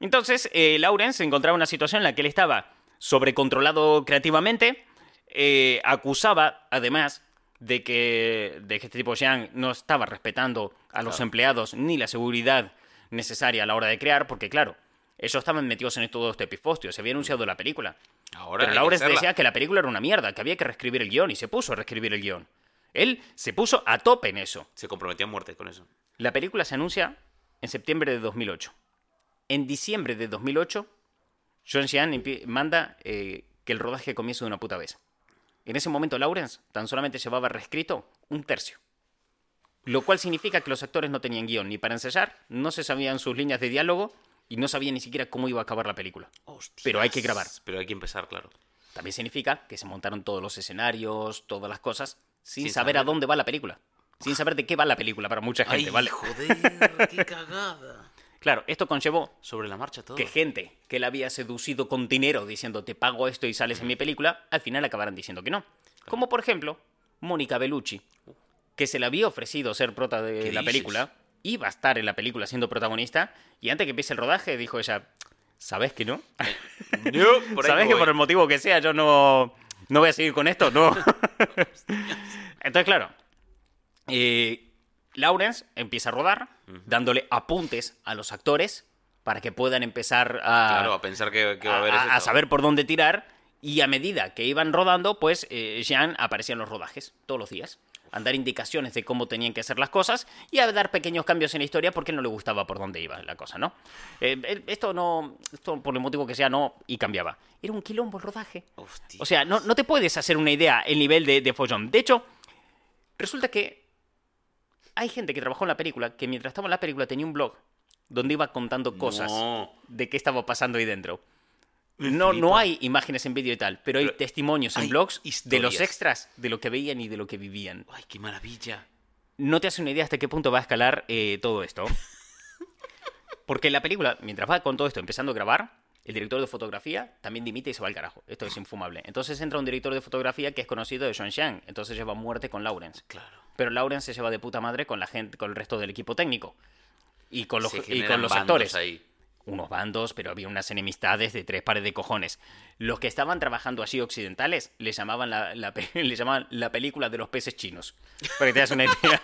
[SPEAKER 1] Entonces, eh, Lawrence se encontraba en una situación en la que él estaba sobrecontrolado creativamente, eh, acusaba, además, de que, de que este tipo Jean no estaba respetando a los
[SPEAKER 2] Claro.
[SPEAKER 1] empleados ni la seguridad necesaria a la hora de crear, porque claro, ellos estaban metidos en todo este pifostio, se había anunciado la película.
[SPEAKER 2] Ahora
[SPEAKER 1] Pero
[SPEAKER 2] que
[SPEAKER 1] Lawrence decía que la película era una mierda, que había que reescribir el guion, y se puso a reescribir el guion. Él se puso a tope en eso.
[SPEAKER 2] Se comprometía a muerte con eso.
[SPEAKER 1] La película se anuncia en septiembre de 2008. En diciembre de 2008, John empie- manda eh, que el rodaje comience de una puta vez. En ese momento, Lawrence tan solamente llevaba reescrito un tercio. Lo cual significa que los actores no tenían guion ni para ensayar, no se sabían sus líneas de diálogo y no sabían ni siquiera cómo iba a acabar la película. Pero hay que grabar.
[SPEAKER 2] Pero hay que empezar, claro.
[SPEAKER 1] También significa que se montaron todos los escenarios, todas las cosas, sin,
[SPEAKER 2] Sin
[SPEAKER 1] saber a dónde va la película. Sin saber de qué va la película para mucha gente,
[SPEAKER 2] Ay,
[SPEAKER 1] ¿vale?
[SPEAKER 2] joder, qué [LAUGHS] cagada.
[SPEAKER 1] Claro, esto conllevó
[SPEAKER 2] Sobre la marcha todo.
[SPEAKER 1] que gente que él había seducido con dinero diciendo te pago esto y sales en mi película, al final acabaran diciendo que no. Como por ejemplo, Mónica Bellucci, que se le había ofrecido ser prota de
[SPEAKER 2] ¿Qué
[SPEAKER 1] la
[SPEAKER 2] dices?
[SPEAKER 1] película, iba a estar en la película siendo protagonista, y antes que empiece el rodaje dijo ella, ¿sabes que no? [LAUGHS]
[SPEAKER 2] No, por ahí
[SPEAKER 1] ¿Sabes que por el motivo que sea yo no, no voy a seguir con esto? No. [LAUGHS] Entonces, claro, eh, Lawrence empieza a rodar, dándole apuntes a los actores para que puedan empezar a,
[SPEAKER 2] Claro, a pensar que, que va a haber
[SPEAKER 1] a-
[SPEAKER 2] eso
[SPEAKER 1] a
[SPEAKER 2] todo.
[SPEAKER 1] saber por dónde tirar. Y a medida que iban rodando, pues eh, Jean aparecía en los rodajes todos los días. A dar indicaciones de cómo tenían que hacer las cosas y a dar pequeños cambios en la historia porque no le gustaba por dónde iba la cosa, ¿no? Eh, esto no, esto por el motivo que sea, no, y cambiaba. Era un quilombo el rodaje.
[SPEAKER 2] Hostia.
[SPEAKER 1] O sea, no, no te puedes hacer una idea el nivel de, de follón. De hecho, resulta que hay gente que trabajó en la película que mientras estaba en la película tenía un blog donde iba contando cosas
[SPEAKER 2] No.
[SPEAKER 1] de qué estaba pasando ahí dentro. No, no hay imágenes en vídeo y tal, pero hay
[SPEAKER 2] Pero
[SPEAKER 1] testimonios en
[SPEAKER 2] hay
[SPEAKER 1] blogs de los extras, de lo que veían y de lo que vivían.
[SPEAKER 2] Ay, qué maravilla.
[SPEAKER 1] No te hace una idea hasta qué punto va a escalar eh, todo esto. [LAUGHS] Porque la película, mientras va con todo esto empezando a grabar, el director de fotografía también dimite y se va al carajo. Esto es infumable. Entonces entra un director de fotografía que es conocido de Sean Xiang. Entonces lleva muerte con Lawrence.
[SPEAKER 2] Claro.
[SPEAKER 1] Pero Lawrence se lleva de puta madre con la gente, con el resto del equipo técnico. Y con los, y con actores.
[SPEAKER 2] ahí.
[SPEAKER 1] Unos bandos, pero había unas enemistades de tres pares de cojones. Los que estaban trabajando así occidentales le llamaban la, la [LAUGHS] le llamaban la película de los peces chinos. Para que te das una idea.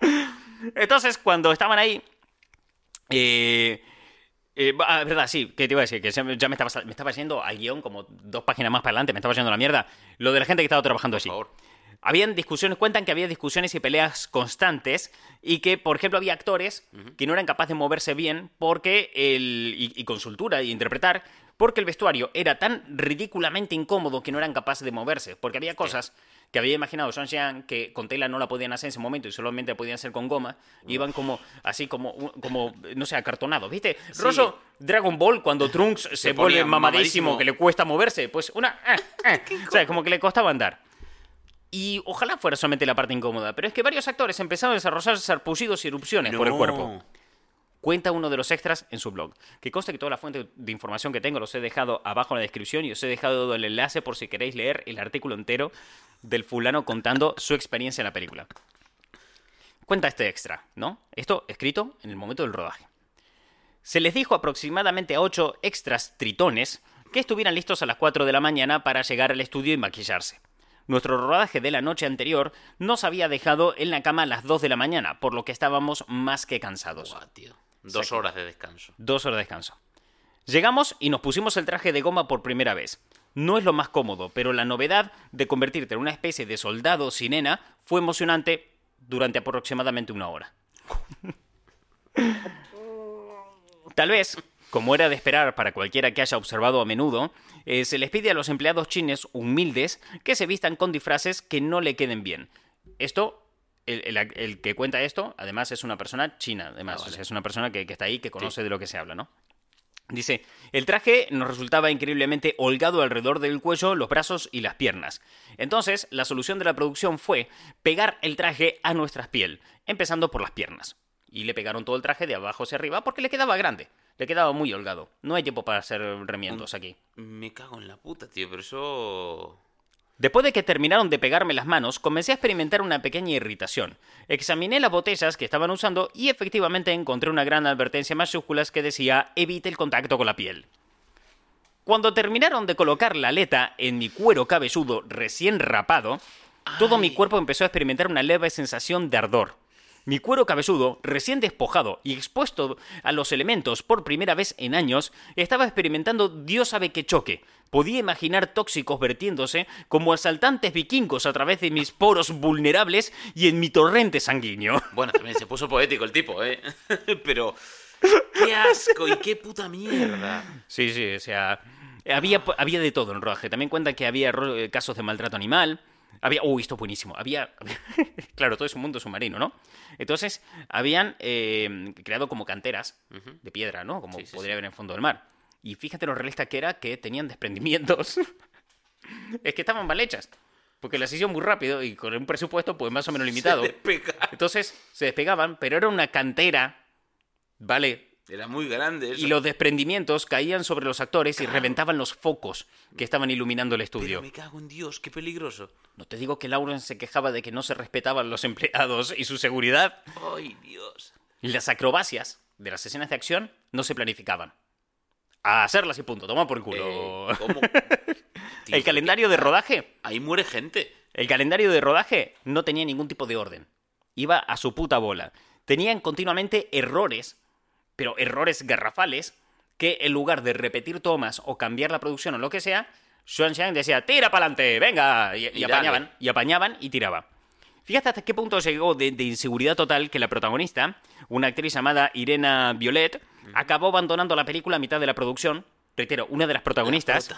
[SPEAKER 1] [LAUGHS] Entonces, cuando estaban ahí. Eh, eh, ah, verdad, sí, que te iba a decir, que ya me estaba, me estaba yendo al guion como dos páginas más para adelante, me estaba yendo la mierda. Lo de la gente que estaba trabajando allí.
[SPEAKER 2] favor.
[SPEAKER 1] Habían discusiones, cuentan que había discusiones y peleas constantes y que, por ejemplo, había actores que no eran capaces de moverse bien porque el, y, y con soltura y interpretar, porque el vestuario era tan ridículamente incómodo que no eran capaces de moverse. Porque había cosas que había imaginado Sean Xiang que con tela no la podían hacer en ese momento y solamente podían hacer con goma. Y iban como, así como, como, no sé, acartonados. ¿Viste? Rollo Dragon Ball cuando Trunks se, vuelve
[SPEAKER 2] ponía
[SPEAKER 1] mamadísimo,
[SPEAKER 2] mamadísimo.
[SPEAKER 1] que le cuesta moverse. Pues una... eh, eh. [LAUGHS] o sea, como que le costaba andar. Y ojalá fuera solamente la parte incómoda, pero es que varios actores empezaron a desarrollar sarpullidos y erupciones por el cuerpo. Cuenta uno de los extras en su blog. Que conste que toda la fuente de información que tengo los he dejado abajo en la descripción y os he dejado el enlace por si queréis leer el artículo entero del fulano contando su experiencia en la película. Cuenta este extra, ¿no? Esto escrito en el momento del rodaje. Se les dijo aproximadamente a ocho extras tritones que estuvieran listos a las 4 de la mañana para llegar al estudio y maquillarse. Nuestro rodaje de la noche anterior nos había dejado en la cama a las 2 de la mañana, por lo que estábamos más que cansados.
[SPEAKER 2] Buah, tío. Dos horas de descanso.
[SPEAKER 1] Dos horas de descanso. Llegamos y nos pusimos el traje de goma por primera vez. No es lo más cómodo, pero la novedad de convertirte en una especie de soldado sirena fue emocionante durante aproximadamente una hora. [LAUGHS] Tal vez, como era de esperar para cualquiera que haya observado a menudo, eh, se les pide a los empleados chinos humildes que se vistan con disfraces que no le queden bien. Esto, el, el- el que cuenta esto, además es una persona china, además, o sea, es una persona que, que está ahí, que conoce de lo que se habla, ¿no? Dice, el traje nos resultaba increíblemente holgado alrededor del cuello, los brazos y las piernas. Entonces, la solución de la producción fue pegar el traje a nuestra piel, empezando por las piernas. Y le pegaron todo el traje de abajo hacia arriba porque le quedaba grande, le quedaba muy holgado. No hay tiempo para hacer remiendos aquí.
[SPEAKER 2] Me cago en la puta, tío, pero eso...
[SPEAKER 1] Después de que terminaron de pegarme las manos, comencé a experimentar una pequeña irritación. Examiné las botellas que estaban usando y efectivamente encontré una gran advertencia en mayúsculas que decía evite el contacto con la piel. Cuando terminaron de colocar la aleta en mi cuero cabelludo recién rapado, todo mi cuerpo empezó a experimentar una leve sensación de ardor. Mi cuero cabelludo, recién despojado y expuesto a los elementos por primera vez en años, estaba experimentando Dios sabe qué choque. Podía imaginar tóxicos vertiéndose como asaltantes vikingos a través de mis poros vulnerables y en mi torrente sanguíneo. [LAUGHS]
[SPEAKER 2] Bueno, también se puso poético el tipo, ¿eh? [LAUGHS] pero... ¡Qué asco y qué puta mierda!
[SPEAKER 1] Sí, sí, o sea, había, había de todo en rodaje. También cuentan que había eh, casos de maltrato animal. Había, uy, esto es buenísimo. Había, [LAUGHS] claro, todo es un mundo submarino, ¿no? Entonces, habían eh, creado como canteras de piedra, ¿no? Como
[SPEAKER 2] Sí, sí,
[SPEAKER 1] podría haber en el fondo del mar. Y fíjate lo realista que era que tenían desprendimientos. [LAUGHS] es que estaban mal hechas. Porque las hicieron muy rápido y con un presupuesto, pues más o menos limitado.
[SPEAKER 2] Se.
[SPEAKER 1] Entonces, se despegaban, pero era una cantera, ¿vale?
[SPEAKER 2] Era muy grande eso.
[SPEAKER 1] Y los desprendimientos caían sobre los actores y reventaban los focos que estaban iluminando el
[SPEAKER 2] Pero
[SPEAKER 1] estudio.
[SPEAKER 2] me cago en Dios, qué peligroso.
[SPEAKER 1] No te digo que Lauren se quejaba de que no se respetaban los empleados y su seguridad.
[SPEAKER 2] ¡Ay, Dios!
[SPEAKER 1] Las acrobacias de las escenas de acción no se planificaban. A hacerlas y punto, toma por culo.
[SPEAKER 2] Eh, ¿Cómo? [LAUGHS]
[SPEAKER 1] El calendario de rodaje,
[SPEAKER 2] Ahí muere gente.
[SPEAKER 1] el calendario de rodaje no tenía ningún tipo de orden. Iba a su puta bola. Tenían continuamente errores, pero errores garrafales, que en lugar de repetir tomas o cambiar la producción o lo que sea, Xiang decía, tira para adelante, venga, y, y
[SPEAKER 2] Y dale.
[SPEAKER 1] apañaban, y apañaban y tiraba. Fíjate hasta qué punto llegó de, de inseguridad total que la protagonista, una actriz llamada Irena Violet, acabó abandonando la película a mitad de la producción. Reitero, una de las protagonistas.
[SPEAKER 2] tío.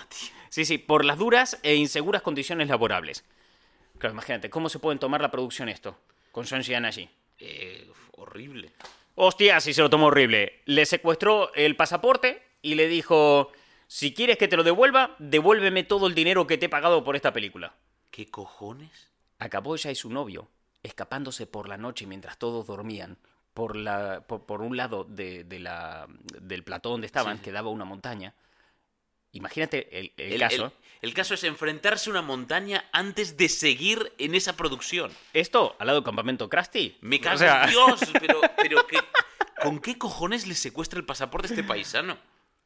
[SPEAKER 1] Sí, sí, por las duras e inseguras condiciones laborables. Claro, imagínate, ¿cómo se pueden tomar la producción esto? Con Sean Xian allí.
[SPEAKER 2] Eh, horrible.
[SPEAKER 1] Hostia, sí se lo tomó horrible. Le secuestró el pasaporte y le dijo, si quieres que te lo devuelva, devuélveme todo el dinero que te he pagado por esta película.
[SPEAKER 2] ¿Qué cojones?
[SPEAKER 1] Acabó ella y su novio, escapándose por la noche mientras todos dormían. Por, la, por, por un lado de, de la, del plató donde estaban,
[SPEAKER 2] Sí.
[SPEAKER 1] que daba una montaña. Imagínate el, el
[SPEAKER 2] El,
[SPEAKER 1] caso.
[SPEAKER 2] el- el caso es enfrentarse a una montaña antes de seguir en esa producción.
[SPEAKER 1] Esto, al lado del campamento Krusty.
[SPEAKER 2] Me
[SPEAKER 1] o
[SPEAKER 2] cago
[SPEAKER 1] sea,
[SPEAKER 2] en [LAUGHS] Dios, pero, pero ¿qué- ¿con qué cojones le secuestra el pasaporte a este paisano?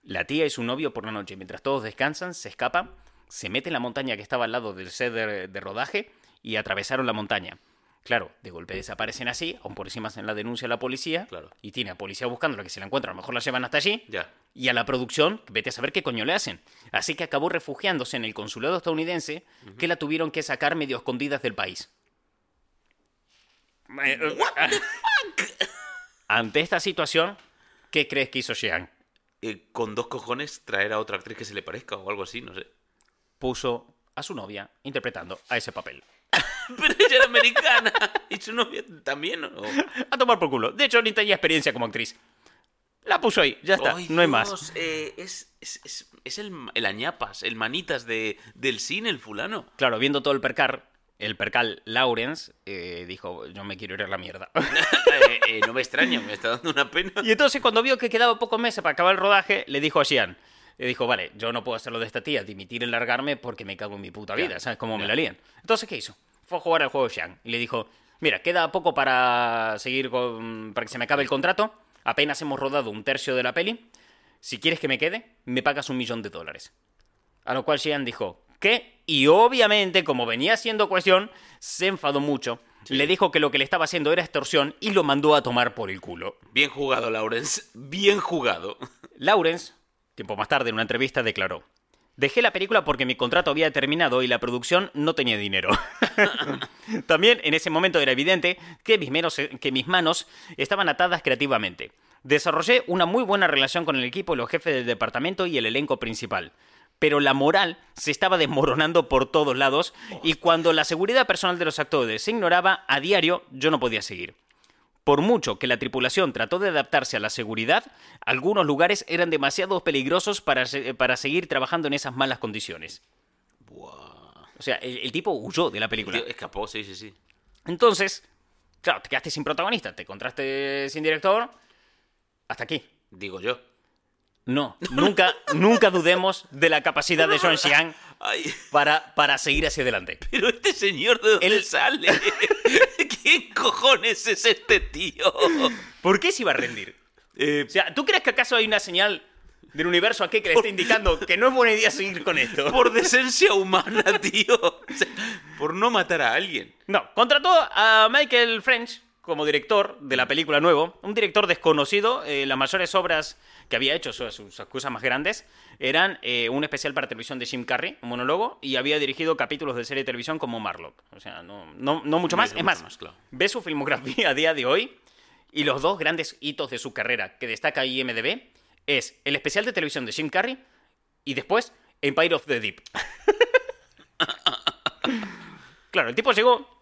[SPEAKER 1] La tía y su novio por la noche, mientras todos descansan, se escapan, se mete en la montaña que estaba al lado del set de, de rodaje y atravesaron la montaña. Claro, de golpe desaparecen así, aún por encima en la denuncia a la policía,
[SPEAKER 2] Claro.
[SPEAKER 1] y tiene a policía buscándola que se la encuentra, a lo mejor la llevan hasta allí,
[SPEAKER 2] Ya.
[SPEAKER 1] y a la producción, vete a saber qué coño le hacen. Así que acabó refugiándose en el consulado estadounidense, que la tuvieron que sacar medio escondidas del país. Eh, eh, Ante esta situación, ¿qué crees que hizo Jean?
[SPEAKER 2] Eh, con dos cojones traer a otra actriz que se le parezca o algo así, no sé.
[SPEAKER 1] Puso a su novia interpretando a ese papel. [LAUGHS]
[SPEAKER 2] Pero ella era americana. ¿Y su novia también? ¿o?
[SPEAKER 1] A tomar por culo. De hecho, ni tenía experiencia como actriz. La puso ahí, ya está,
[SPEAKER 2] Ay,
[SPEAKER 1] no hay más.
[SPEAKER 2] Dios, eh, es es, es, es el, el añapas, el manitas de, del cine, el fulano.
[SPEAKER 1] Claro, viendo todo el percal, el percal Lawrence eh, dijo, yo me quiero ir a la mierda. [LAUGHS]
[SPEAKER 2] Eh, eh, no me extraña, me está dando una pena.
[SPEAKER 1] y entonces cuando vio que quedaba pocos meses para acabar el rodaje, le dijo a Xian, le dijo, vale, yo no puedo hacerlo de esta tía, dimitir y largarme porque me cago en mi puta vida, ¿sabes cómo me la lían? Entonces, ¿qué hizo? Fue a jugar al juego Xian y le dijo, mira, queda poco para seguir con, para que se me acabe el contrato, apenas hemos rodado un tercio de la peli, si quieres que me quede, me pagas un millón de dólares. A lo cual Xian dijo, ¿qué? Y obviamente, como venía siendo cuestión, se enfadó mucho. Le dijo que lo que le estaba haciendo era extorsión y lo mandó a tomar por el culo.
[SPEAKER 2] Bien jugado, Lawrence. Bien jugado.
[SPEAKER 1] Lawrence, tiempo más tarde en una entrevista, declaró, dejé la película porque mi contrato había terminado y la producción no tenía dinero. [LAUGHS] También en ese momento era evidente que mis, menos- que mis manos estaban atadas creativamente. Desarrollé una muy buena relación con el equipo, los jefes del departamento y el elenco principal. Pero la moral se estaba desmoronando por todos lados y cuando la seguridad personal de los actores se ignoraba a diario, yo no podía seguir. Por mucho que la tripulación trató de adaptarse a la seguridad, algunos lugares eran demasiado peligrosos para, se- para seguir trabajando en esas malas condiciones.
[SPEAKER 2] Buah.
[SPEAKER 1] O sea, el, el tipo huyó de la película.
[SPEAKER 2] Tío, escapó, sí, sí, sí.
[SPEAKER 1] Entonces, claro, te quedaste sin protagonista, te contraste sin director. Hasta aquí.
[SPEAKER 2] Digo yo.
[SPEAKER 1] No, nunca, nunca dudemos de la capacidad de John Xiang
[SPEAKER 2] Ay,
[SPEAKER 1] para, para seguir hacia adelante.
[SPEAKER 2] pero este señor, ¿de dónde
[SPEAKER 1] Él-
[SPEAKER 2] sale? [LAUGHS] ¿Quién cojones es este tío?
[SPEAKER 1] ¿Por qué se iba a rendir?
[SPEAKER 2] Eh,
[SPEAKER 1] O sea, ¿tú crees que acaso hay una señal del universo aquí que le esté indicando que no es buena idea seguir con esto?
[SPEAKER 2] por decencia humana, tío. O sea, por no matar a alguien.
[SPEAKER 1] No, contrató a Michael French como director de la película nuevo, un director desconocido. eh, las mayores obras que había hecho, sus, sus cosas más grandes, eran eh, un especial para televisión de Jim Carrey, un monólogo, y había dirigido capítulos de serie de televisión como Marlock. O sea, no, no, no mucho más. Es más,
[SPEAKER 2] claro.
[SPEAKER 1] ve su filmografía [LAUGHS] a día de hoy y los dos grandes hitos de su carrera que destaca IMDB es el especial de televisión de Jim Carrey y después Empire of the Deep. [LAUGHS] claro, el tipo llegó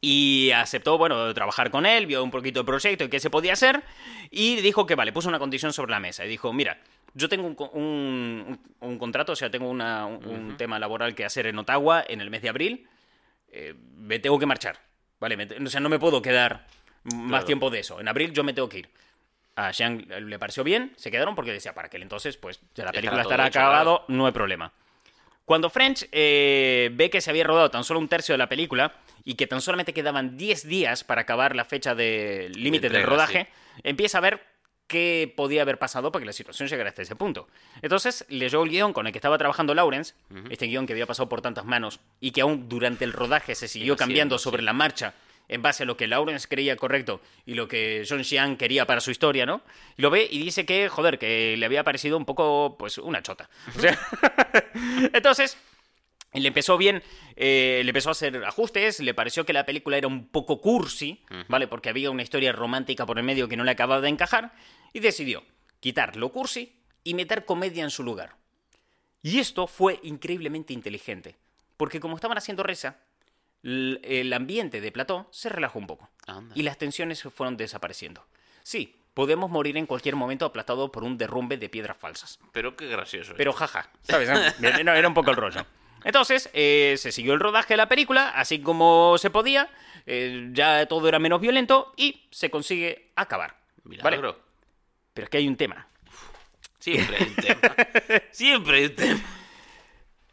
[SPEAKER 1] y aceptó, bueno, trabajar con él, vio un poquito el proyecto y qué se podía hacer y dijo que vale, puso una condición sobre la mesa y dijo, mira, yo tengo un, un- un- contrato, o sea, tengo una- un, un tema laboral que hacer en Ottawa en el mes de abril, eh, me tengo que marchar, ¿vale? Me o sea, no me puedo quedar más tiempo de eso, en abril yo me tengo que ir. A Jean le pareció bien, se quedaron porque decía, para aquel entonces, pues ya la película estará
[SPEAKER 2] hecho,
[SPEAKER 1] acabado, no hay problema. Cuando French eh, ve que se había rodado tan solo un tercio de la película y que tan solamente quedaban 10 días para acabar la fecha de límite del rodaje, empieza a ver qué podía haber pasado para que la situación llegara hasta ese punto. Entonces leyó el guion con el que estaba trabajando Lawrence, este guion que había pasado por tantas manos y que aún durante el rodaje se siguió cambiando sobre
[SPEAKER 2] sí.
[SPEAKER 1] la marcha en base a lo que Lawrence creía correcto y lo que John Xiang quería para su historia, ¿no? Y lo ve y dice que, joder, que le había parecido un poco, pues, una chota. O sea, [LAUGHS] entonces, le empezó bien, eh, le empezó a hacer ajustes, le pareció que la película era un poco cursi, ¿vale? Porque había una historia romántica por el medio que no le acababa de encajar, y decidió quitar lo cursi y meter comedia en su lugar. Y esto fue increíblemente inteligente, porque como estaban haciendo reza, el ambiente de plató se relajó un poco
[SPEAKER 2] Anda.
[SPEAKER 1] y las tensiones fueron desapareciendo. Sí, podemos morir en cualquier momento aplastados por un derrumbe de piedras falsas.
[SPEAKER 2] Pero qué gracioso. ¿eh?
[SPEAKER 1] Pero jaja, [LAUGHS] ¿sabes? Era, era un poco el rollo. Entonces, eh, se siguió el rodaje de la película, así como se podía, eh, ya todo era menos violento y se consigue acabar. ¿vale?
[SPEAKER 2] Milagro.
[SPEAKER 1] Pero es que hay un tema.
[SPEAKER 2] Siempre hay un [LAUGHS] tema. Siempre hay un tema.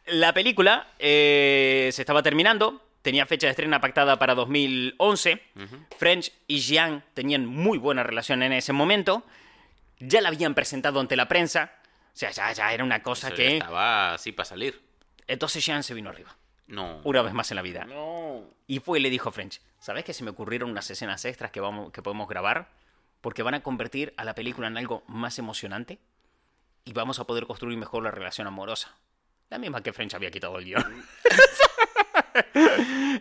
[SPEAKER 1] La película eh, se estaba terminando, tenía fecha de estreno pactada para 2011. French y Jean tenían muy buena relación en ese momento. Ya la habían presentado ante la prensa. O sea, ya, ya era una cosa
[SPEAKER 2] Eso ya
[SPEAKER 1] que...
[SPEAKER 2] Estaba así para salir.
[SPEAKER 1] Entonces Jean se vino arriba.
[SPEAKER 2] No.
[SPEAKER 1] Una vez más en la vida.
[SPEAKER 2] No.
[SPEAKER 1] Y fue y le dijo a French, ¿sabes que se me ocurrieron unas escenas extras que, vamos, que podemos grabar? Porque van a convertir a la película en algo más emocionante y vamos a poder construir mejor la relación amorosa. La misma que French había quitado el guion. [LAUGHS]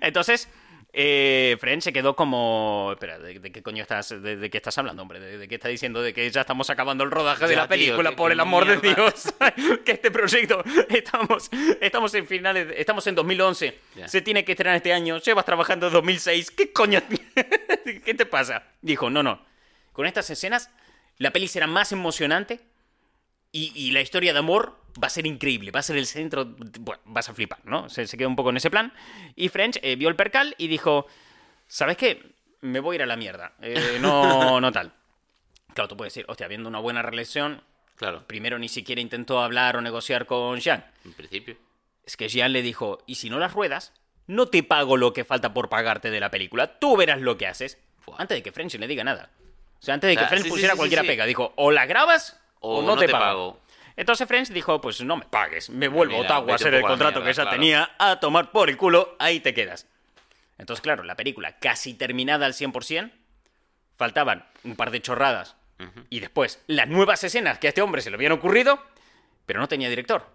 [SPEAKER 1] Entonces, eh, French se quedó como... Espera, ¿de, de qué coño estás, de, de qué estás hablando, hombre? ¿De, de qué estás diciendo? De que ya estamos acabando el rodaje de la película, por el amor de. Dios. [LAUGHS] que este proyecto, estamos, estamos en finales, estamos en 2011,
[SPEAKER 2] Ya.
[SPEAKER 1] se tiene que estrenar este año, llevas trabajando en 2006, ¿qué coño? [LAUGHS] ¿Qué te pasa? Dijo, no, no, con estas escenas la peli será más emocionante y, y la historia de amor va a ser increíble, va a ser el centro, bueno, vas a flipar, ¿no? Se, se quedó un poco en ese plan y French eh, vio el percal y dijo, ¿sabes qué? Me voy a ir a la mierda, Eh, no, [LAUGHS] no tal. Claro, tú puedes decir, hostia, habiendo una buena relación,
[SPEAKER 2] Claro,
[SPEAKER 1] primero ni siquiera intentó hablar o negociar con Jean.
[SPEAKER 2] en principio.
[SPEAKER 1] Es que Jean le dijo, y si no las ruedas, no te pago lo que falta por pagarte de la película, tú verás lo que haces. Antes de que French le diga nada. O sea, antes de que
[SPEAKER 2] Ah,
[SPEAKER 1] French
[SPEAKER 2] sí,
[SPEAKER 1] pusiera
[SPEAKER 2] sí, sí,
[SPEAKER 1] cualquiera pega, dijo, o la grabas o, no, te, pago.
[SPEAKER 2] pago.
[SPEAKER 1] Entonces French dijo, pues no me pagues, me vuelvo a Ottawa a hacer el contrato que ya
[SPEAKER 2] claro.
[SPEAKER 1] tenía, a tomar por el culo, ahí te quedas. Entonces, claro, la película casi terminada al 100%, faltaban un par de chorradas y después las nuevas escenas que a este hombre se le habían ocurrido, pero no tenía director.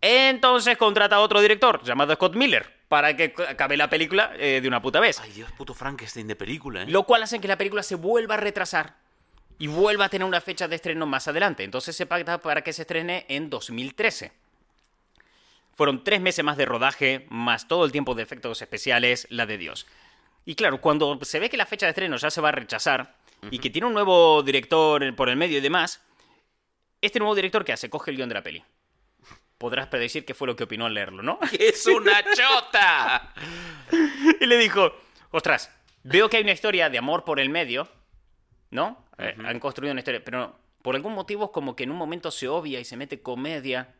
[SPEAKER 1] Entonces contrata a otro director llamado Scott Miller para que acabe la película eh, de una puta vez.
[SPEAKER 2] Ay, Dios, puto Frankenstein de película, ¿eh?
[SPEAKER 1] Lo cual hace que la película se vuelva a retrasar y vuelva a tener una fecha de estreno más adelante. Entonces se pacta para que se estrene en 2013. Fueron tres meses más de rodaje, más todo el tiempo de efectos especiales, la de Dios. Y claro, cuando se ve que la fecha de estreno ya se va a rechazar y que tiene un nuevo director por el medio y demás, este nuevo director que hace, coge el guion de la peli. Podrás predecir qué fue lo que opinó al leerlo, ¿no? [LAUGHS]
[SPEAKER 2] ¡Es una chota! [LAUGHS]
[SPEAKER 1] y le dijo, ostras, veo que hay una historia de amor por el medio, ¿no? Eh, han construido una historia, pero por algún motivo es como que en un momento se obvia y se mete comedia,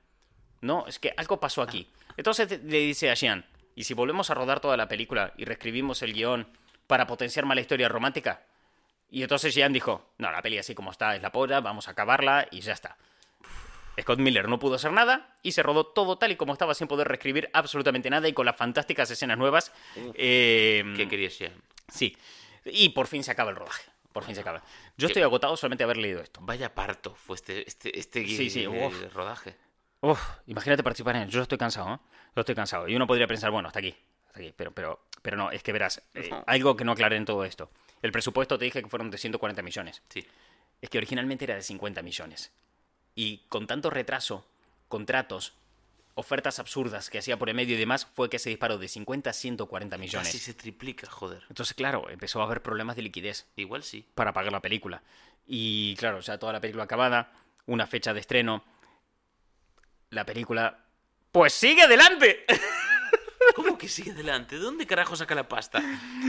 [SPEAKER 1] ¿no? Es que algo pasó aquí. Entonces le dice a Jean, ¿y si volvemos a rodar toda la película y reescribimos el guion para potenciar más la historia romántica? Y entonces Jean dijo, no, la peli así como está es la polla, vamos a acabarla y ya está. Scott Miller no pudo hacer nada y se rodó todo tal y como estaba sin poder reescribir absolutamente nada y con las fantásticas escenas nuevas. Eh,
[SPEAKER 2] ¿Qué querías ya?
[SPEAKER 1] Sí. Y por fin se acaba el rodaje. Por fin se acaba. Yo estoy agotado solamente de haber leído esto.
[SPEAKER 2] Vaya parto fue este, este, este
[SPEAKER 1] Sí, sí, uf.
[SPEAKER 2] rodaje.
[SPEAKER 1] Uf, imagínate participar en él. Yo estoy cansado, ¿eh? Yo estoy cansado. Y uno podría pensar, bueno, hasta aquí. Hasta aquí. Pero, pero, pero no, es que verás, eh, algo que no aclaré en todo esto. El presupuesto te dije que fueron de 140 millones.
[SPEAKER 2] Sí.
[SPEAKER 1] Es que originalmente era de 50 millones. Y con tanto retraso, contratos, ofertas absurdas que hacía por el medio y demás, fue que se disparó de 50 a 140 millones.
[SPEAKER 2] Casi se triplica, joder.
[SPEAKER 1] Entonces, claro, empezó a haber problemas de liquidez.
[SPEAKER 2] Igual sí.
[SPEAKER 1] para pagar la película. Y claro, ya toda la película acabada, una fecha de estreno, la película... Pues sigue adelante. [LAUGHS]
[SPEAKER 2] ¿Cómo que sigue adelante? ¿De dónde carajo saca la pasta?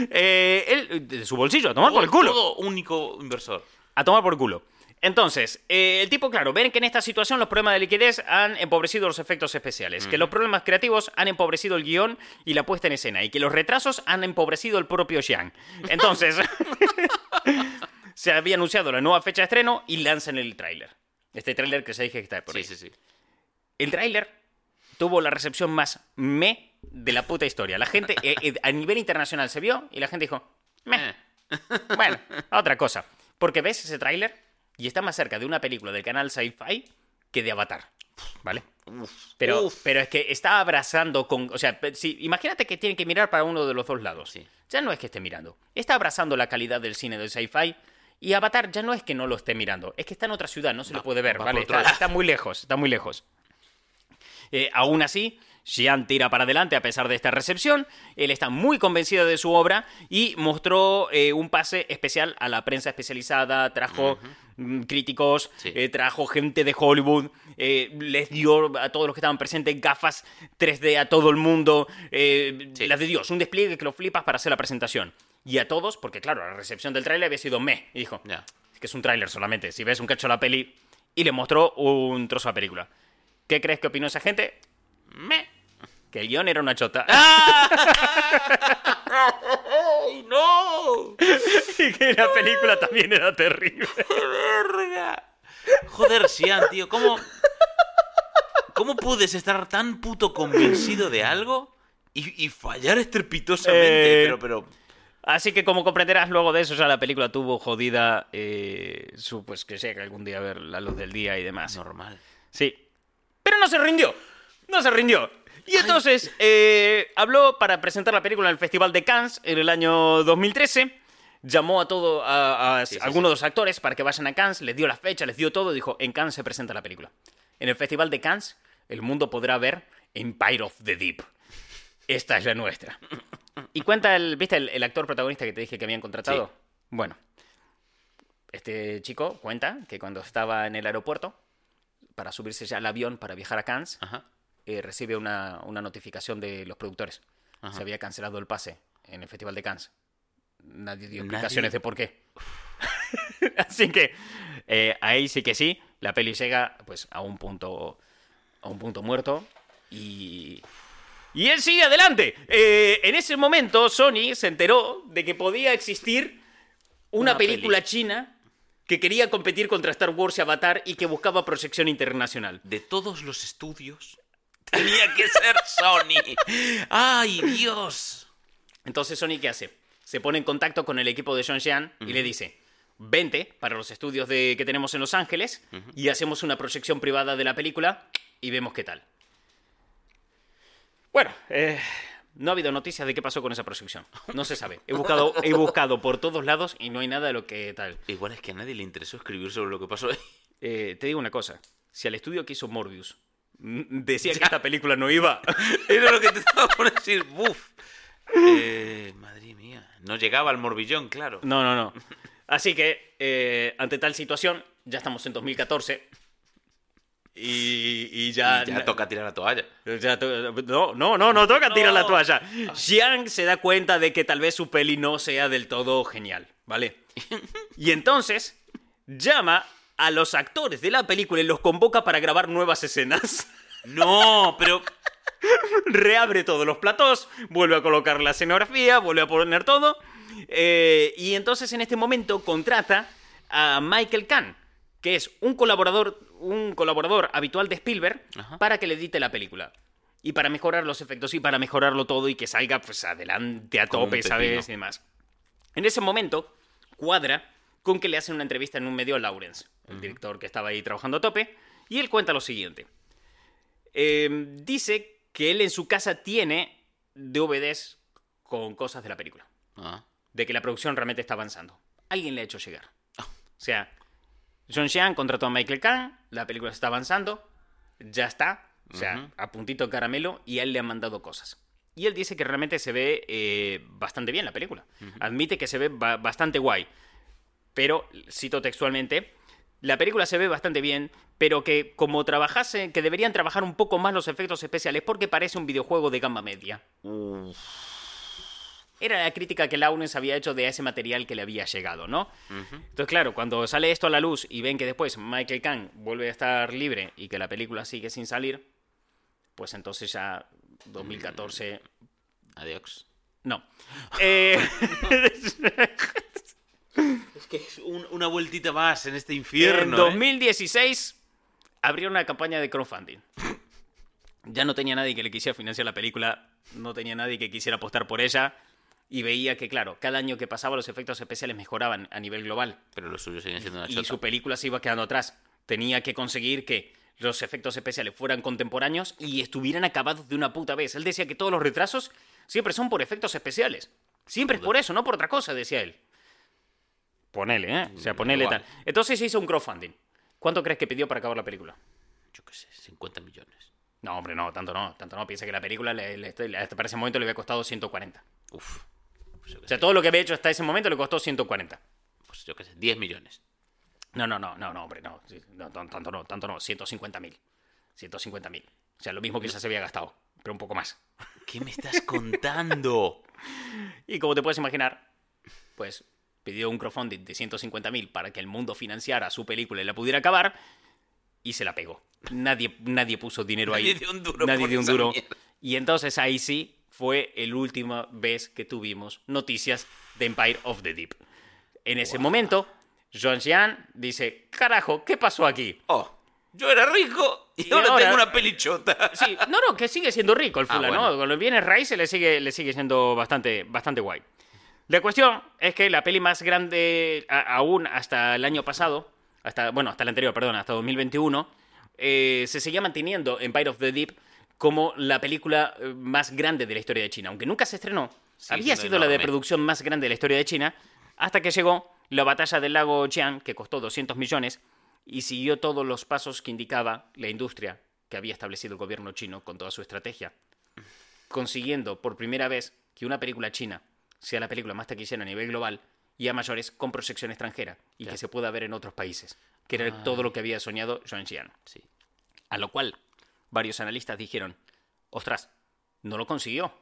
[SPEAKER 1] Eh, él, de su bolsillo, a tomar por el culo.
[SPEAKER 2] Todo único inversor.
[SPEAKER 1] A tomar por culo. Entonces, eh, el tipo, claro, ven que en esta situación los problemas de liquidez han empobrecido los efectos especiales, que los problemas creativos han empobrecido el guion y la puesta en escena, y que los retrasos han empobrecido el propio Jean. Entonces, [LAUGHS] se había anunciado la nueva fecha de estreno y lanzan el tráiler. Este tráiler que se dije que está por ahí.
[SPEAKER 2] Sí, sí, sí.
[SPEAKER 1] El tráiler tuvo la recepción más me de la puta historia. La gente eh, eh, a nivel internacional se vio y la gente dijo, me. Bueno, otra cosa. Porque ves ese tráiler y está más cerca de una película del canal Sci-Fi que de Avatar. ¿Vale?
[SPEAKER 2] Uf,
[SPEAKER 1] Pero,
[SPEAKER 2] uf.
[SPEAKER 1] pero es que está abrazando con. O sea, si, imagínate que tiene que mirar para uno de los dos lados.
[SPEAKER 2] Sí.
[SPEAKER 1] Ya no es que esté mirando. Está abrazando la calidad del cine del sci-fi. Y Avatar ya no es que no lo esté mirando. Es que está en otra ciudad, no se
[SPEAKER 2] Va-
[SPEAKER 1] lo puede ver,
[SPEAKER 2] va
[SPEAKER 1] ¿vale? está muy lejos, está muy lejos. Eh, aún así, Xian tira para adelante a pesar de esta recepción, él está muy convencido de su obra y mostró eh, un pase especial a la prensa especializada, trajo mm, críticos,
[SPEAKER 2] Sí.
[SPEAKER 1] eh, trajo gente de Hollywood, eh, les dio a todos los que estaban presentes gafas 3D a todo el mundo,
[SPEAKER 2] Sí.
[SPEAKER 1] las de Dios, un despliegue que lo flipas para hacer la presentación. Y a todos, porque claro, la recepción del tráiler había sido meh, y dijo, es que es un tráiler solamente, si ves un cacho de la peli, y le mostró un trozo de la película. ¿Qué crees que opinó esa gente?
[SPEAKER 2] Me.
[SPEAKER 1] Que el guion era una chota. [LAUGHS]
[SPEAKER 2] ¡Ay, no!
[SPEAKER 1] y que la película también era terrible. [LAUGHS]
[SPEAKER 2] ¡Qué verga! Joder, Sian, tío, ¿cómo. ¿Cómo puedes estar tan puto convencido de algo y, y fallar estrepitosamente?
[SPEAKER 1] Eh,
[SPEAKER 2] Pero, pero.
[SPEAKER 1] Así que como comprenderás, luego de eso ya la película tuvo jodida eh, su, pues que sea que algún día ver la luz del día y demás.
[SPEAKER 2] Normal.
[SPEAKER 1] Sí. Pero no se rindió. No se rindió. Y entonces eh, habló para presentar la película en el Festival de Cannes en el año 2013. Llamó a todo a, a
[SPEAKER 2] Sí, sí,
[SPEAKER 1] algunos de los actores para que vayan a Cannes, les dio la fecha, les dio todo, dijo, en Cannes se presenta la película. En el Festival de Cannes, el mundo podrá ver Empire of the Deep. Esta es la nuestra. Y cuenta el, ¿viste el, el actor protagonista que te dije que habían contratado? Bueno, este chico cuenta que cuando estaba en el aeropuerto, para subirse ya al avión para viajar a Cannes,
[SPEAKER 2] Ajá.
[SPEAKER 1] Eh, recibe una, una notificación de los productores.
[SPEAKER 2] Ajá.
[SPEAKER 1] Se había cancelado el pase en el Festival de Cannes. Nadie dio
[SPEAKER 2] Nadie-
[SPEAKER 1] explicaciones de por qué. [LAUGHS] Así que eh, ahí sí que sí, la peli llega pues a un punto a un punto muerto y y él sigue adelante. Eh, en ese momento Sony se enteró de que podía existir una,
[SPEAKER 2] Una
[SPEAKER 1] película
[SPEAKER 2] peli.
[SPEAKER 1] china que quería competir contra Star Wars y Avatar y que buscaba proyección internacional.
[SPEAKER 2] De todos los estudios, tenía que ser Sony. ¡Ay, Dios!
[SPEAKER 1] Entonces Sony ¿qué hace? Se pone en contacto con el equipo de John Xian y le dice, vente para los estudios de, que tenemos en Los Ángeles y hacemos una proyección privada de la película y vemos qué tal. Bueno, eh, no ha habido noticias de qué pasó con esa proyección. No se sabe. He buscado, he buscado por todos lados y no hay nada de lo que tal.
[SPEAKER 2] Igual es que a nadie le interesó escribir sobre lo que pasó ahí.
[SPEAKER 1] Eh, te digo una cosa. Si al estudio que hizo Morbius decía que esta película no iba, [LAUGHS]
[SPEAKER 2] Era lo que te estaba por decir. ¡Buf! Eh, madre mía. No llegaba al morbillón, claro.
[SPEAKER 1] No, no, no. Así que, eh, ante tal situación, ya estamos en 2014. Y, y ya.
[SPEAKER 2] Y ya toca tirar la toalla.
[SPEAKER 1] ya to- no, no, no, no toca tirar la toalla. Xiang se da cuenta de que tal vez su peli no sea del todo genial, ¿vale? [LAUGHS] Y entonces llama a los actores de la película y los convoca para grabar nuevas escenas. [LAUGHS]
[SPEAKER 2] No, pero.
[SPEAKER 1] reabre todos los platós, vuelve a colocar la escenografía, vuelve a poner todo. eh, y entonces en este momento contrata a Michael Kahn, que es un colaborador, un colaborador habitual de Spielberg,
[SPEAKER 2] Ajá.
[SPEAKER 1] para que le edite la película. Y para mejorar los efectos y para mejorarlo todo y que salga pues adelante a
[SPEAKER 2] Como
[SPEAKER 1] tope, ¿sabes? Y demás. En ese momento, cuadra con que le hacen una entrevista en un medio a Lawrence, el director que estaba ahí trabajando a tope, y él cuenta lo siguiente. Eh, dice que él en su casa tiene DVDs con cosas de la película.
[SPEAKER 2] Ah,
[SPEAKER 1] De que la producción realmente está avanzando. Alguien le ha hecho llegar.
[SPEAKER 2] Ah.
[SPEAKER 1] O sea, John Xian contrató a Michael Kahn, la película está avanzando, ya está, o sea, a puntito caramelo, y a él le han mandado cosas. Y él dice que realmente se ve eh, bastante bien la película. Admite que se ve ba- bastante guay. Pero, cito textualmente, la película se ve bastante bien, pero que como trabajase, que deberían trabajar un poco más los efectos especiales porque parece un videojuego de gama media. Era la crítica que Lawrence había hecho de ese material que le había llegado, ¿no? Entonces, claro, cuando sale esto a la luz y ven que después Michael Kahn vuelve a estar libre y que la película sigue sin salir, pues entonces ya 2014...
[SPEAKER 2] Adiós.
[SPEAKER 1] No. Eh, [LAUGHS] [LAUGHS]
[SPEAKER 2] Es que es un- una vueltita más en este infierno.
[SPEAKER 1] en
[SPEAKER 2] ¿eh?
[SPEAKER 1] 2016 abrió una campaña de crowdfunding. Ya no tenía nadie que le quisiera financiar la película, no tenía nadie que quisiera apostar por ella y veía que, claro, cada año que pasaba los efectos especiales mejoraban a nivel global
[SPEAKER 2] Pero los suyos siguen siendo una
[SPEAKER 1] y
[SPEAKER 2] chota.
[SPEAKER 1] su película se iba quedando atrás. Tenía que conseguir que los efectos especiales fueran contemporáneos y estuvieran acabados de una puta vez. Él decía que todos los retrasos siempre son por efectos especiales. Siempre es por eso, no por otra cosa, decía él. Ponele, ¿eh? O sea,
[SPEAKER 2] Mm,
[SPEAKER 1] ponele
[SPEAKER 2] igual.
[SPEAKER 1] tal. Entonces se hizo un crowdfunding. ¿Cuánto crees que pidió para acabar la película?
[SPEAKER 2] Yo qué sé, 50 millones.
[SPEAKER 1] No, hombre, no, tanto no, tanto no. Piensa que la película le- le- le- para ese momento le había costado 140.
[SPEAKER 2] Uf. Pues
[SPEAKER 1] O sea,
[SPEAKER 2] sé,
[SPEAKER 1] todo lo que había hecho hasta ese momento le costó 140.
[SPEAKER 2] pues yo qué sé, 10 millones.
[SPEAKER 1] No, no, no, no, no, hombre, no. Sí, no, tan- tanto no, tanto no. 150.000. 150.000. O sea, lo mismo que ya se había gastado, pero un poco más.
[SPEAKER 2] ¿Qué me estás contando? [LAUGHS]
[SPEAKER 1] Y como te puedes imaginar, pues pidió un crowdfunding de 150.000 para que el mundo financiara su película y la pudiera acabar, y se la pegó. Nadie, nadie puso dinero ahí.
[SPEAKER 2] Nadie dio un duro
[SPEAKER 1] Nadie dio un duro. Y entonces ahí sí fue la última vez que tuvimos noticias de Empire of the Deep. En ese momento, John Jean dice, carajo, ¿qué pasó aquí?
[SPEAKER 2] Oh, yo era rico y,
[SPEAKER 1] Y
[SPEAKER 2] ahora,
[SPEAKER 1] ahora-
[SPEAKER 2] tengo una pelichota.
[SPEAKER 1] Sí, no, no, que sigue siendo rico el
[SPEAKER 2] Ah,
[SPEAKER 1] fulano,
[SPEAKER 2] bueno.
[SPEAKER 1] ¿no? Con los bienes raíces le sigue, le sigue siendo bastante, bastante guay. La cuestión es que la peli más grande a- aún hasta el año pasado, hasta, bueno, hasta el anterior, perdón, hasta 2021, eh, se seguía manteniendo Empire of the Deep como la película eh, más grande de la historia de China. Aunque nunca se estrenó,
[SPEAKER 2] Sí,
[SPEAKER 1] había sido la de producción más grande de la historia de China, hasta que llegó la batalla del lago Jiang, que costó 200 millones, y siguió todos los pasos que indicaba la industria que había establecido el gobierno chino con toda su estrategia, consiguiendo por primera vez que una película china sea la película más taquillera a nivel global y a mayores con proyección extranjera y que se pueda ver en otros países, que era todo lo que había soñado Joan Xian.
[SPEAKER 2] Sí.
[SPEAKER 1] A lo cual varios analistas dijeron, ostras, no lo consiguió,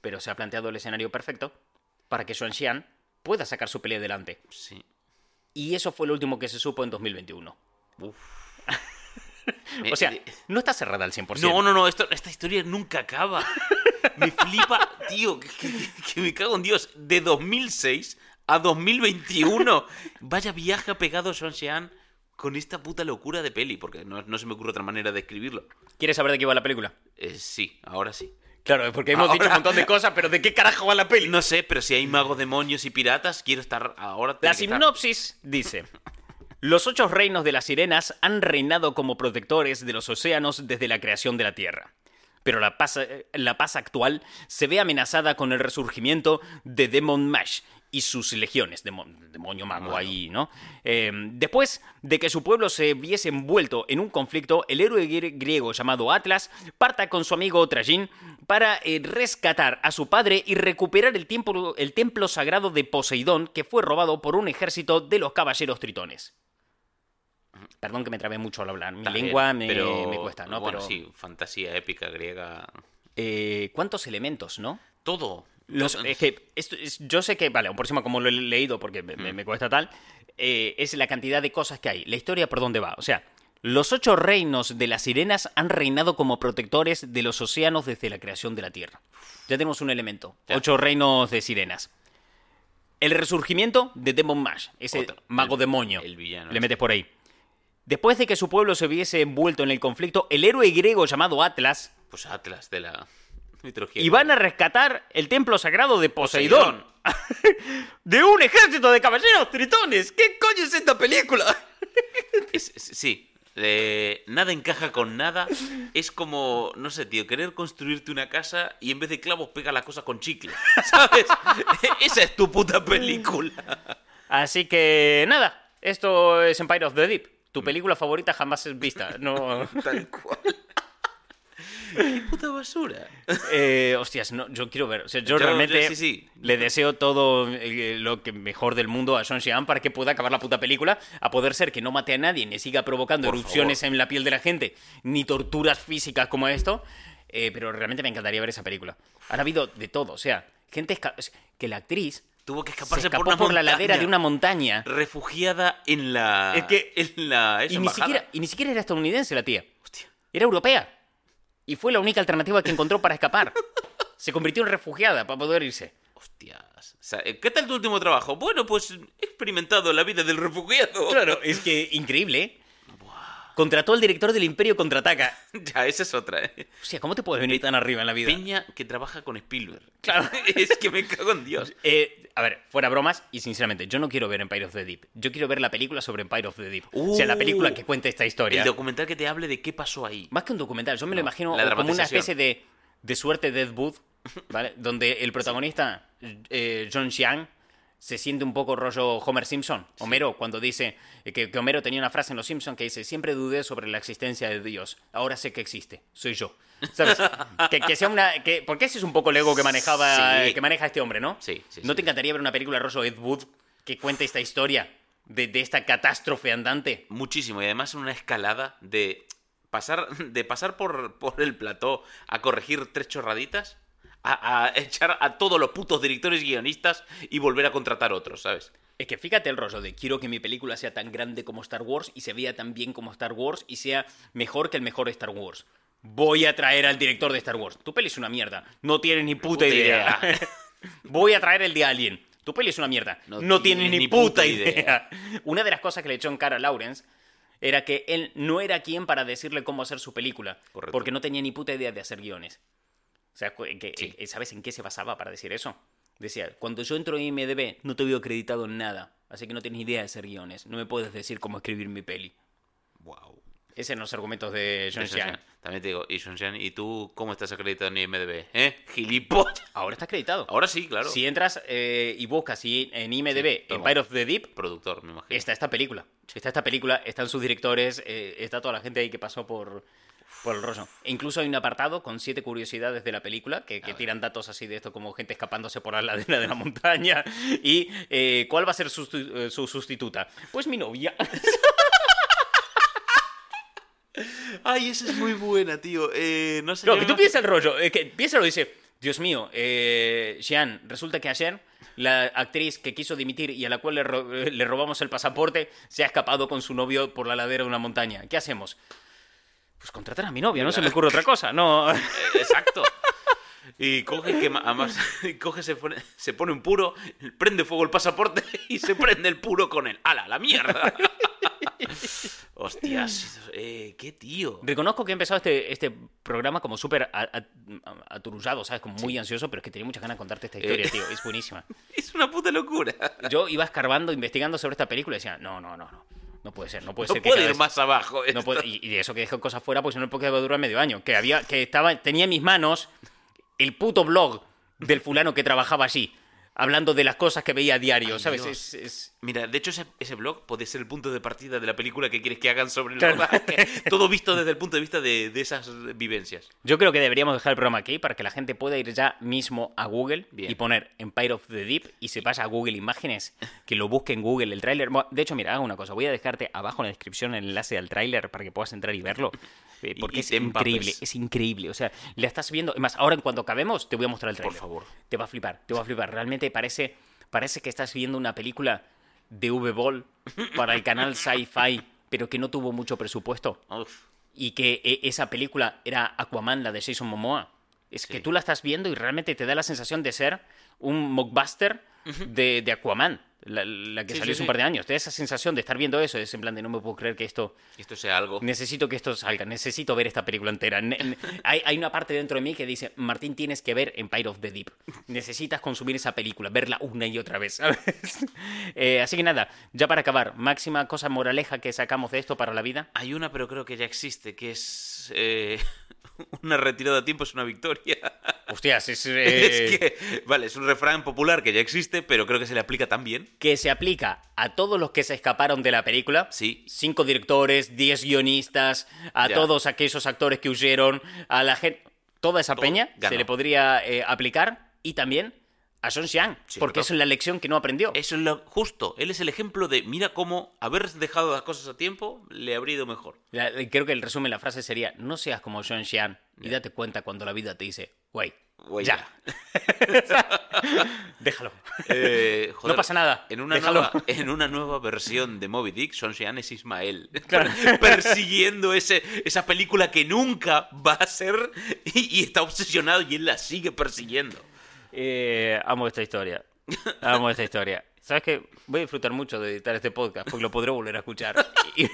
[SPEAKER 1] pero se ha planteado el escenario perfecto para que Joan Xian pueda sacar su pelea adelante.
[SPEAKER 2] Sí.
[SPEAKER 1] Y eso fue lo último que se supo en 2021.
[SPEAKER 2] Uf. [LAUGHS]
[SPEAKER 1] O sea,
[SPEAKER 2] Eh,
[SPEAKER 1] no está cerrada al 100%.
[SPEAKER 2] No, no, no, esto, esta historia nunca acaba. [LAUGHS] Me flipa, tío, que, que- que me cago en Dios. De 2006 a 2021. Vaya viaje ha pegado Sean Sean con esta puta locura de peli, porque no, no se me ocurre otra manera de escribirlo.
[SPEAKER 1] ¿Quieres saber de qué va la película?
[SPEAKER 2] Eh, sí, ahora sí.
[SPEAKER 1] Claro, porque hemos
[SPEAKER 2] Ahora-
[SPEAKER 1] dicho un montón de cosas, pero ¿de qué carajo va la peli?
[SPEAKER 2] No sé, pero si hay magos, demonios y piratas, quiero estar ahora.
[SPEAKER 1] La
[SPEAKER 2] estar.
[SPEAKER 1] sinopsis dice: Los ocho reinos de las sirenas han reinado como protectores de los océanos desde la creación de la Tierra. Pero la paz, eh, la paz actual se ve amenazada con el resurgimiento de Demon Mash y sus legiones, demon- demonio mago ahí, ¿no? Eh, después de que su pueblo se viese envuelto en un conflicto, el héroe grie- griego llamado Atlas parta con su amigo Trajin para eh, rescatar a su padre y recuperar el, tiempo- el templo sagrado de Poseidón que fue robado por un ejército de los caballeros tritones. Perdón que me trabé mucho al hablar. Mi lengua me,
[SPEAKER 2] pero-
[SPEAKER 1] me cuesta, ¿no?
[SPEAKER 2] Bueno,
[SPEAKER 1] Pero,
[SPEAKER 2] sí, fantasía épica griega.
[SPEAKER 1] eh, ¿Cuántos elementos, no?
[SPEAKER 2] Todo.
[SPEAKER 1] Los-
[SPEAKER 2] Todo-
[SPEAKER 1] es que esto es- yo sé que, vale, por encima como lo he leído porque me, me cuesta tal, eh, es la cantidad de cosas que hay. La historia por dónde va. O sea, los ocho reinos de las sirenas han reinado como protectores de los océanos desde la creación de la Tierra. Ya tenemos un elemento.
[SPEAKER 2] Ya.
[SPEAKER 1] Ocho reinos de sirenas. El resurgimiento de Demon Mash, ese
[SPEAKER 2] Otro.
[SPEAKER 1] mago
[SPEAKER 2] El-
[SPEAKER 1] demonio.
[SPEAKER 2] el villano
[SPEAKER 1] Le
[SPEAKER 2] ese.
[SPEAKER 1] metes por ahí. Después de que su pueblo se viese envuelto en el conflicto, el héroe griego llamado Atlas
[SPEAKER 2] Pues Atlas de la [LAUGHS] mitología.
[SPEAKER 1] y van a rescatar el templo sagrado de Poseidón. [LAUGHS] de un ejército de caballeros tritones. ¿Qué coño es esta película? [LAUGHS]
[SPEAKER 2] Es- es- sí. eh, nada encaja con nada. Es como, no sé, tío, querer construirte una casa y en vez de clavos pega la cosa con chicle. ¿Sabes? Esa es tu puta película.
[SPEAKER 1] Así que nada, esto es Empire of the Deep. Tu película favorita jamás vista. No. [LAUGHS]
[SPEAKER 2] Tal cual. Qué puta basura.
[SPEAKER 1] Eh, hostias, no, yo quiero ver. O sea, yo,
[SPEAKER 2] Yo-
[SPEAKER 1] realmente
[SPEAKER 2] yo- sí, sí.
[SPEAKER 1] le deseo todo eh, lo que mejor del mundo a Sean Xian para que pueda acabar la puta película. A poder ser que no mate a nadie, ni siga provocando
[SPEAKER 2] Por
[SPEAKER 1] erupciones
[SPEAKER 2] favor.
[SPEAKER 1] en la piel de la gente, ni torturas físicas como esto. Eh, pero realmente me encantaría ver esa película. Han habido de todo. O sea, gente que la actriz
[SPEAKER 2] Tuvo que
[SPEAKER 1] se
[SPEAKER 2] escaparse
[SPEAKER 1] escapó
[SPEAKER 2] por,
[SPEAKER 1] por, la ladera de una montaña.
[SPEAKER 2] Refugiada en la.
[SPEAKER 1] Es que-
[SPEAKER 2] En la.
[SPEAKER 1] Y ni, siquiera, y ni siquiera era estadounidense la tía.
[SPEAKER 2] Hostia.
[SPEAKER 1] Era europea. Y fue la única alternativa que encontró para escapar. [LAUGHS] Se convirtió en refugiada para poder irse.
[SPEAKER 2] Hostias. O sea, ¿Qué tal tu último trabajo? Bueno, pues he experimentado la vida del refugiado.
[SPEAKER 1] Claro, es [LAUGHS] que increíble, ¿eh? Contrató al director del Imperio Contraataca. [LAUGHS]
[SPEAKER 2] Ya, esa es otra, ¿eh?
[SPEAKER 1] O sea, ¿cómo te puedes venir tan arriba en la vida?
[SPEAKER 2] Peña que trabaja con Spielberg.
[SPEAKER 1] Claro. [LAUGHS]
[SPEAKER 2] es que me cago en Dios. [LAUGHS]
[SPEAKER 1] Eh, a ver, fuera bromas, y sinceramente, yo no quiero ver Empire of the Deep. Yo quiero ver la película sobre Empire of the Deep. o sea, la
[SPEAKER 2] Uh,
[SPEAKER 1] película que cuenta esta historia.
[SPEAKER 2] El documental que te hable de qué pasó ahí.
[SPEAKER 1] Más que un documental, yo me lo
[SPEAKER 2] No,
[SPEAKER 1] imagino como una especie de, de suerte Dead Wood, ¿vale? Donde el protagonista, eh, John Xiang, se siente un poco rollo Homer Simpson. Homero, cuando dice eh, que, que Homero tenía una frase en Los Simpson que dice, siempre dudé sobre la existencia de Dios, ahora sé que existe, soy yo. ¿Sabes? [LAUGHS] que, que sea una... Que, porque ese es un poco el ego que manejaba
[SPEAKER 2] Sí.
[SPEAKER 1] que maneja este hombre, ¿no?
[SPEAKER 2] Sí, sí,
[SPEAKER 1] ¿No
[SPEAKER 2] sí.
[SPEAKER 1] te encantaría ver una película rollo Ed Wood que cuente esta historia de, de esta catástrofe andante?
[SPEAKER 2] Muchísimo. Y además una escalada de pasar, de pasar por, por el plató a corregir tres chorraditas, a, a echar a todos los putos directores y guionistas y volver a contratar otros, ¿sabes?
[SPEAKER 1] Es que fíjate el rollo de quiero que mi película sea tan grande como Star Wars y se vea tan bien como Star Wars y sea mejor que el mejor Star Wars. Voy a traer al director de Star Wars. Tu peli es una mierda. No tienes ni puta,
[SPEAKER 2] puta
[SPEAKER 1] idea.
[SPEAKER 2] idea. [LAUGHS]
[SPEAKER 1] Voy a traer el de Alien. Tu peli es una mierda. No,
[SPEAKER 2] No
[SPEAKER 1] tienes
[SPEAKER 2] tienes
[SPEAKER 1] ni, puta,
[SPEAKER 2] puta
[SPEAKER 1] idea. Una de las cosas que le echó en cara a Lawrence era que él no era quien para decirle cómo hacer su película.
[SPEAKER 2] Correcto.
[SPEAKER 1] Porque no tenía ni puta idea de hacer guiones. O sea, que, que-
[SPEAKER 2] Sí.
[SPEAKER 1] eh, ¿sabes en qué se basaba para decir eso? Decía, cuando yo entro en IMDB no te veo acreditado en nada, así que no tienes idea de hacer guiones, no me puedes decir cómo escribir mi peli.
[SPEAKER 2] Wow.
[SPEAKER 1] Ese eran los argumentos de John Xiang.
[SPEAKER 2] También te digo, y John Xiang, ¿y tú cómo estás acreditado en IMDB? ¿Eh? ¡Gilipollas!
[SPEAKER 1] Ahora está acreditado.
[SPEAKER 2] Ahora sí, claro.
[SPEAKER 1] Si entras eh, y buscas y en IMDB
[SPEAKER 2] Sí.
[SPEAKER 1] Empire of the Deep,
[SPEAKER 2] Productor, me imagino.
[SPEAKER 1] está esta película. Está esta película, están sus directores, eh, está toda la gente ahí que pasó por, por el rollo. E incluso hay un apartado con siete curiosidades de la película que, que tiran datos así de esto como gente escapándose por la ladera de la montaña. Y eh, ¿cuál va a ser eh, su sustituta? Pues mi novia. [LAUGHS]
[SPEAKER 2] Ay, esa es muy buena, tío. Eh, no sé.
[SPEAKER 1] No, que tú piensas el rollo, eh, que piénsalo, dice, Dios mío, eh, Xian, resulta que ayer la actriz que quiso dimitir y a la cual le, ro- eh, le robamos el pasaporte se ha escapado con su novio por la ladera de una montaña. ¿Qué hacemos? Pues contratar a mi novia, no se me ocurre otra cosa, no. [LAUGHS]
[SPEAKER 2] Eh, Exacto. Y coge, que ma- además, coge se, pone, se pone un puro, prende fuego el pasaporte y se prende el puro con él. ¡Hala, la mierda! [LAUGHS] Hostias, eh, qué tío.
[SPEAKER 1] Reconozco que he empezado este, este programa como súper aturullado, ¿sabes? Como muy ansioso, pero es que tenía muchas ganas de contarte esta historia,
[SPEAKER 2] Eh.
[SPEAKER 1] tío. Es buenísima. [LAUGHS]
[SPEAKER 2] Es una puta locura.
[SPEAKER 1] Yo iba escarbando, investigando sobre esta película y decía, no, no, no, no. No puede ser, no puede
[SPEAKER 2] No
[SPEAKER 1] ser
[SPEAKER 2] puede ir
[SPEAKER 1] vez-
[SPEAKER 2] más abajo.
[SPEAKER 1] No y, de eso que dejé cosas fuera, pues no podcast va a durar medio año. Que había, que estaba, tenía en mis manos el puto blog del fulano que trabajaba allí, hablando de las cosas que veía a diario,
[SPEAKER 2] Ay,
[SPEAKER 1] ¿sabes?
[SPEAKER 2] Dios.
[SPEAKER 1] Es, es-
[SPEAKER 2] Mira, de hecho ese, ese blog puede ser el punto de partida de la película que quieres que hagan sobre el
[SPEAKER 1] Claro. [LAUGHS]
[SPEAKER 2] Todo visto desde el punto de vista de, de esas vivencias.
[SPEAKER 1] Yo creo que deberíamos dejar el programa aquí para que la gente pueda ir ya mismo a Google
[SPEAKER 2] Bien.
[SPEAKER 1] y poner Empire of the Deep y se pasa a Google Imágenes, que lo busque en Google el tráiler. De hecho, mira, hago una cosa, voy a dejarte abajo en la descripción el enlace al tráiler para que puedas entrar y verlo. [LAUGHS] eh, Porque
[SPEAKER 2] y
[SPEAKER 1] es increíble, es increíble. O sea, la estás viendo. Es más, ahora en cuanto acabemos, te voy a mostrar el
[SPEAKER 2] Por
[SPEAKER 1] tráiler.
[SPEAKER 2] favor.
[SPEAKER 1] Te va a flipar, te va a flipar. Realmente parece, parece que estás viendo una película de V-Ball para el canal Sci-Fi, pero que no tuvo mucho presupuesto
[SPEAKER 2] Uf.
[SPEAKER 1] y que eh, esa película era Aquaman, la de Jason Momoa. Es que tú la estás viendo y realmente te da la sensación de ser un mockbuster de, de Aquaman, la, la que
[SPEAKER 2] Sí,
[SPEAKER 1] salió
[SPEAKER 2] sí,
[SPEAKER 1] hace un par de años. Te da esa sensación de estar viendo eso, es en plan de no me puedo creer que esto...
[SPEAKER 2] Esto sea algo.
[SPEAKER 1] Necesito que esto salga, necesito ver esta película entera. Hay, hay una parte dentro de mí que dice, Martín, tienes que ver Empire of the Deep. Necesitas consumir esa película, verla una y otra vez, ¿sabes? [LAUGHS] Eh, así que nada, ya para acabar, máxima cosa moraleja que sacamos de esto para la vida.
[SPEAKER 2] Hay una, pero creo que ya existe, que es. eh, [LAUGHS] una retirada a tiempo es una victoria. [LAUGHS]
[SPEAKER 1] Hostias, [LAUGHS] es... eh,
[SPEAKER 2] Es que, vale, es un refrán popular que ya existe, pero creo que se le aplica tan bien.
[SPEAKER 1] que se aplica a todos los que se escaparon de la película.
[SPEAKER 2] Sí.
[SPEAKER 1] Cinco directores, diez guionistas, a
[SPEAKER 2] Ya.
[SPEAKER 1] todos aquellos actores que huyeron, a la gente. Toda esa
[SPEAKER 2] Todo
[SPEAKER 1] peña
[SPEAKER 2] ganó.
[SPEAKER 1] se le podría eh, aplicar y también a John Xiang,
[SPEAKER 2] Sí,
[SPEAKER 1] porque
[SPEAKER 2] claro.
[SPEAKER 1] eso es la lección que no aprendió.
[SPEAKER 2] Eso es lo justo. Él es el ejemplo de, mira cómo haber dejado las cosas a tiempo le habría ido mejor.
[SPEAKER 1] La- creo que el resumen de la frase sería: No seas como John Xiang y
[SPEAKER 2] Ya.
[SPEAKER 1] date cuenta cuando la vida te dice, güey, ya. [LAUGHS] Déjalo. [LAUGHS]
[SPEAKER 2] Eh, joder,
[SPEAKER 1] no pasa nada.
[SPEAKER 2] En una,
[SPEAKER 1] déjalo.
[SPEAKER 2] nueva, en una nueva versión de Moby Dick, Son Sean es Ismael. [LAUGHS] Persiguiendo ese, esa película que nunca va a ser y, y está obsesionado y él la sigue persiguiendo.
[SPEAKER 1] Eh, amo esta historia. Amo esta historia. ¿Sabes qué? Voy a disfrutar mucho de editar este podcast porque lo podré volver a escuchar. [LAUGHS]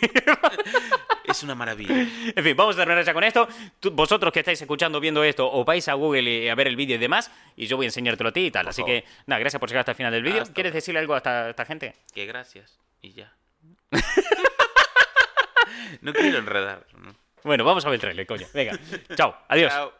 [SPEAKER 2] Es una maravilla.
[SPEAKER 1] En fin, vamos a terminar ya con esto. Tú- vosotros que estáis escuchando, viendo esto, o vais a Google y a ver el vídeo y demás, y yo voy a enseñártelo a ti y tal. Así
[SPEAKER 2] favor.
[SPEAKER 1] que, nada, gracias por llegar hasta el final del vídeo.
[SPEAKER 2] Hasta
[SPEAKER 1] ¿Quieres decirle algo a esta, esta gente?
[SPEAKER 2] Que gracias. Y ya. [LAUGHS] no quiero enredar. ¿no?
[SPEAKER 1] Bueno, vamos a ver el trailer, coño. Venga, [LAUGHS] chao, adiós.
[SPEAKER 2] Chao.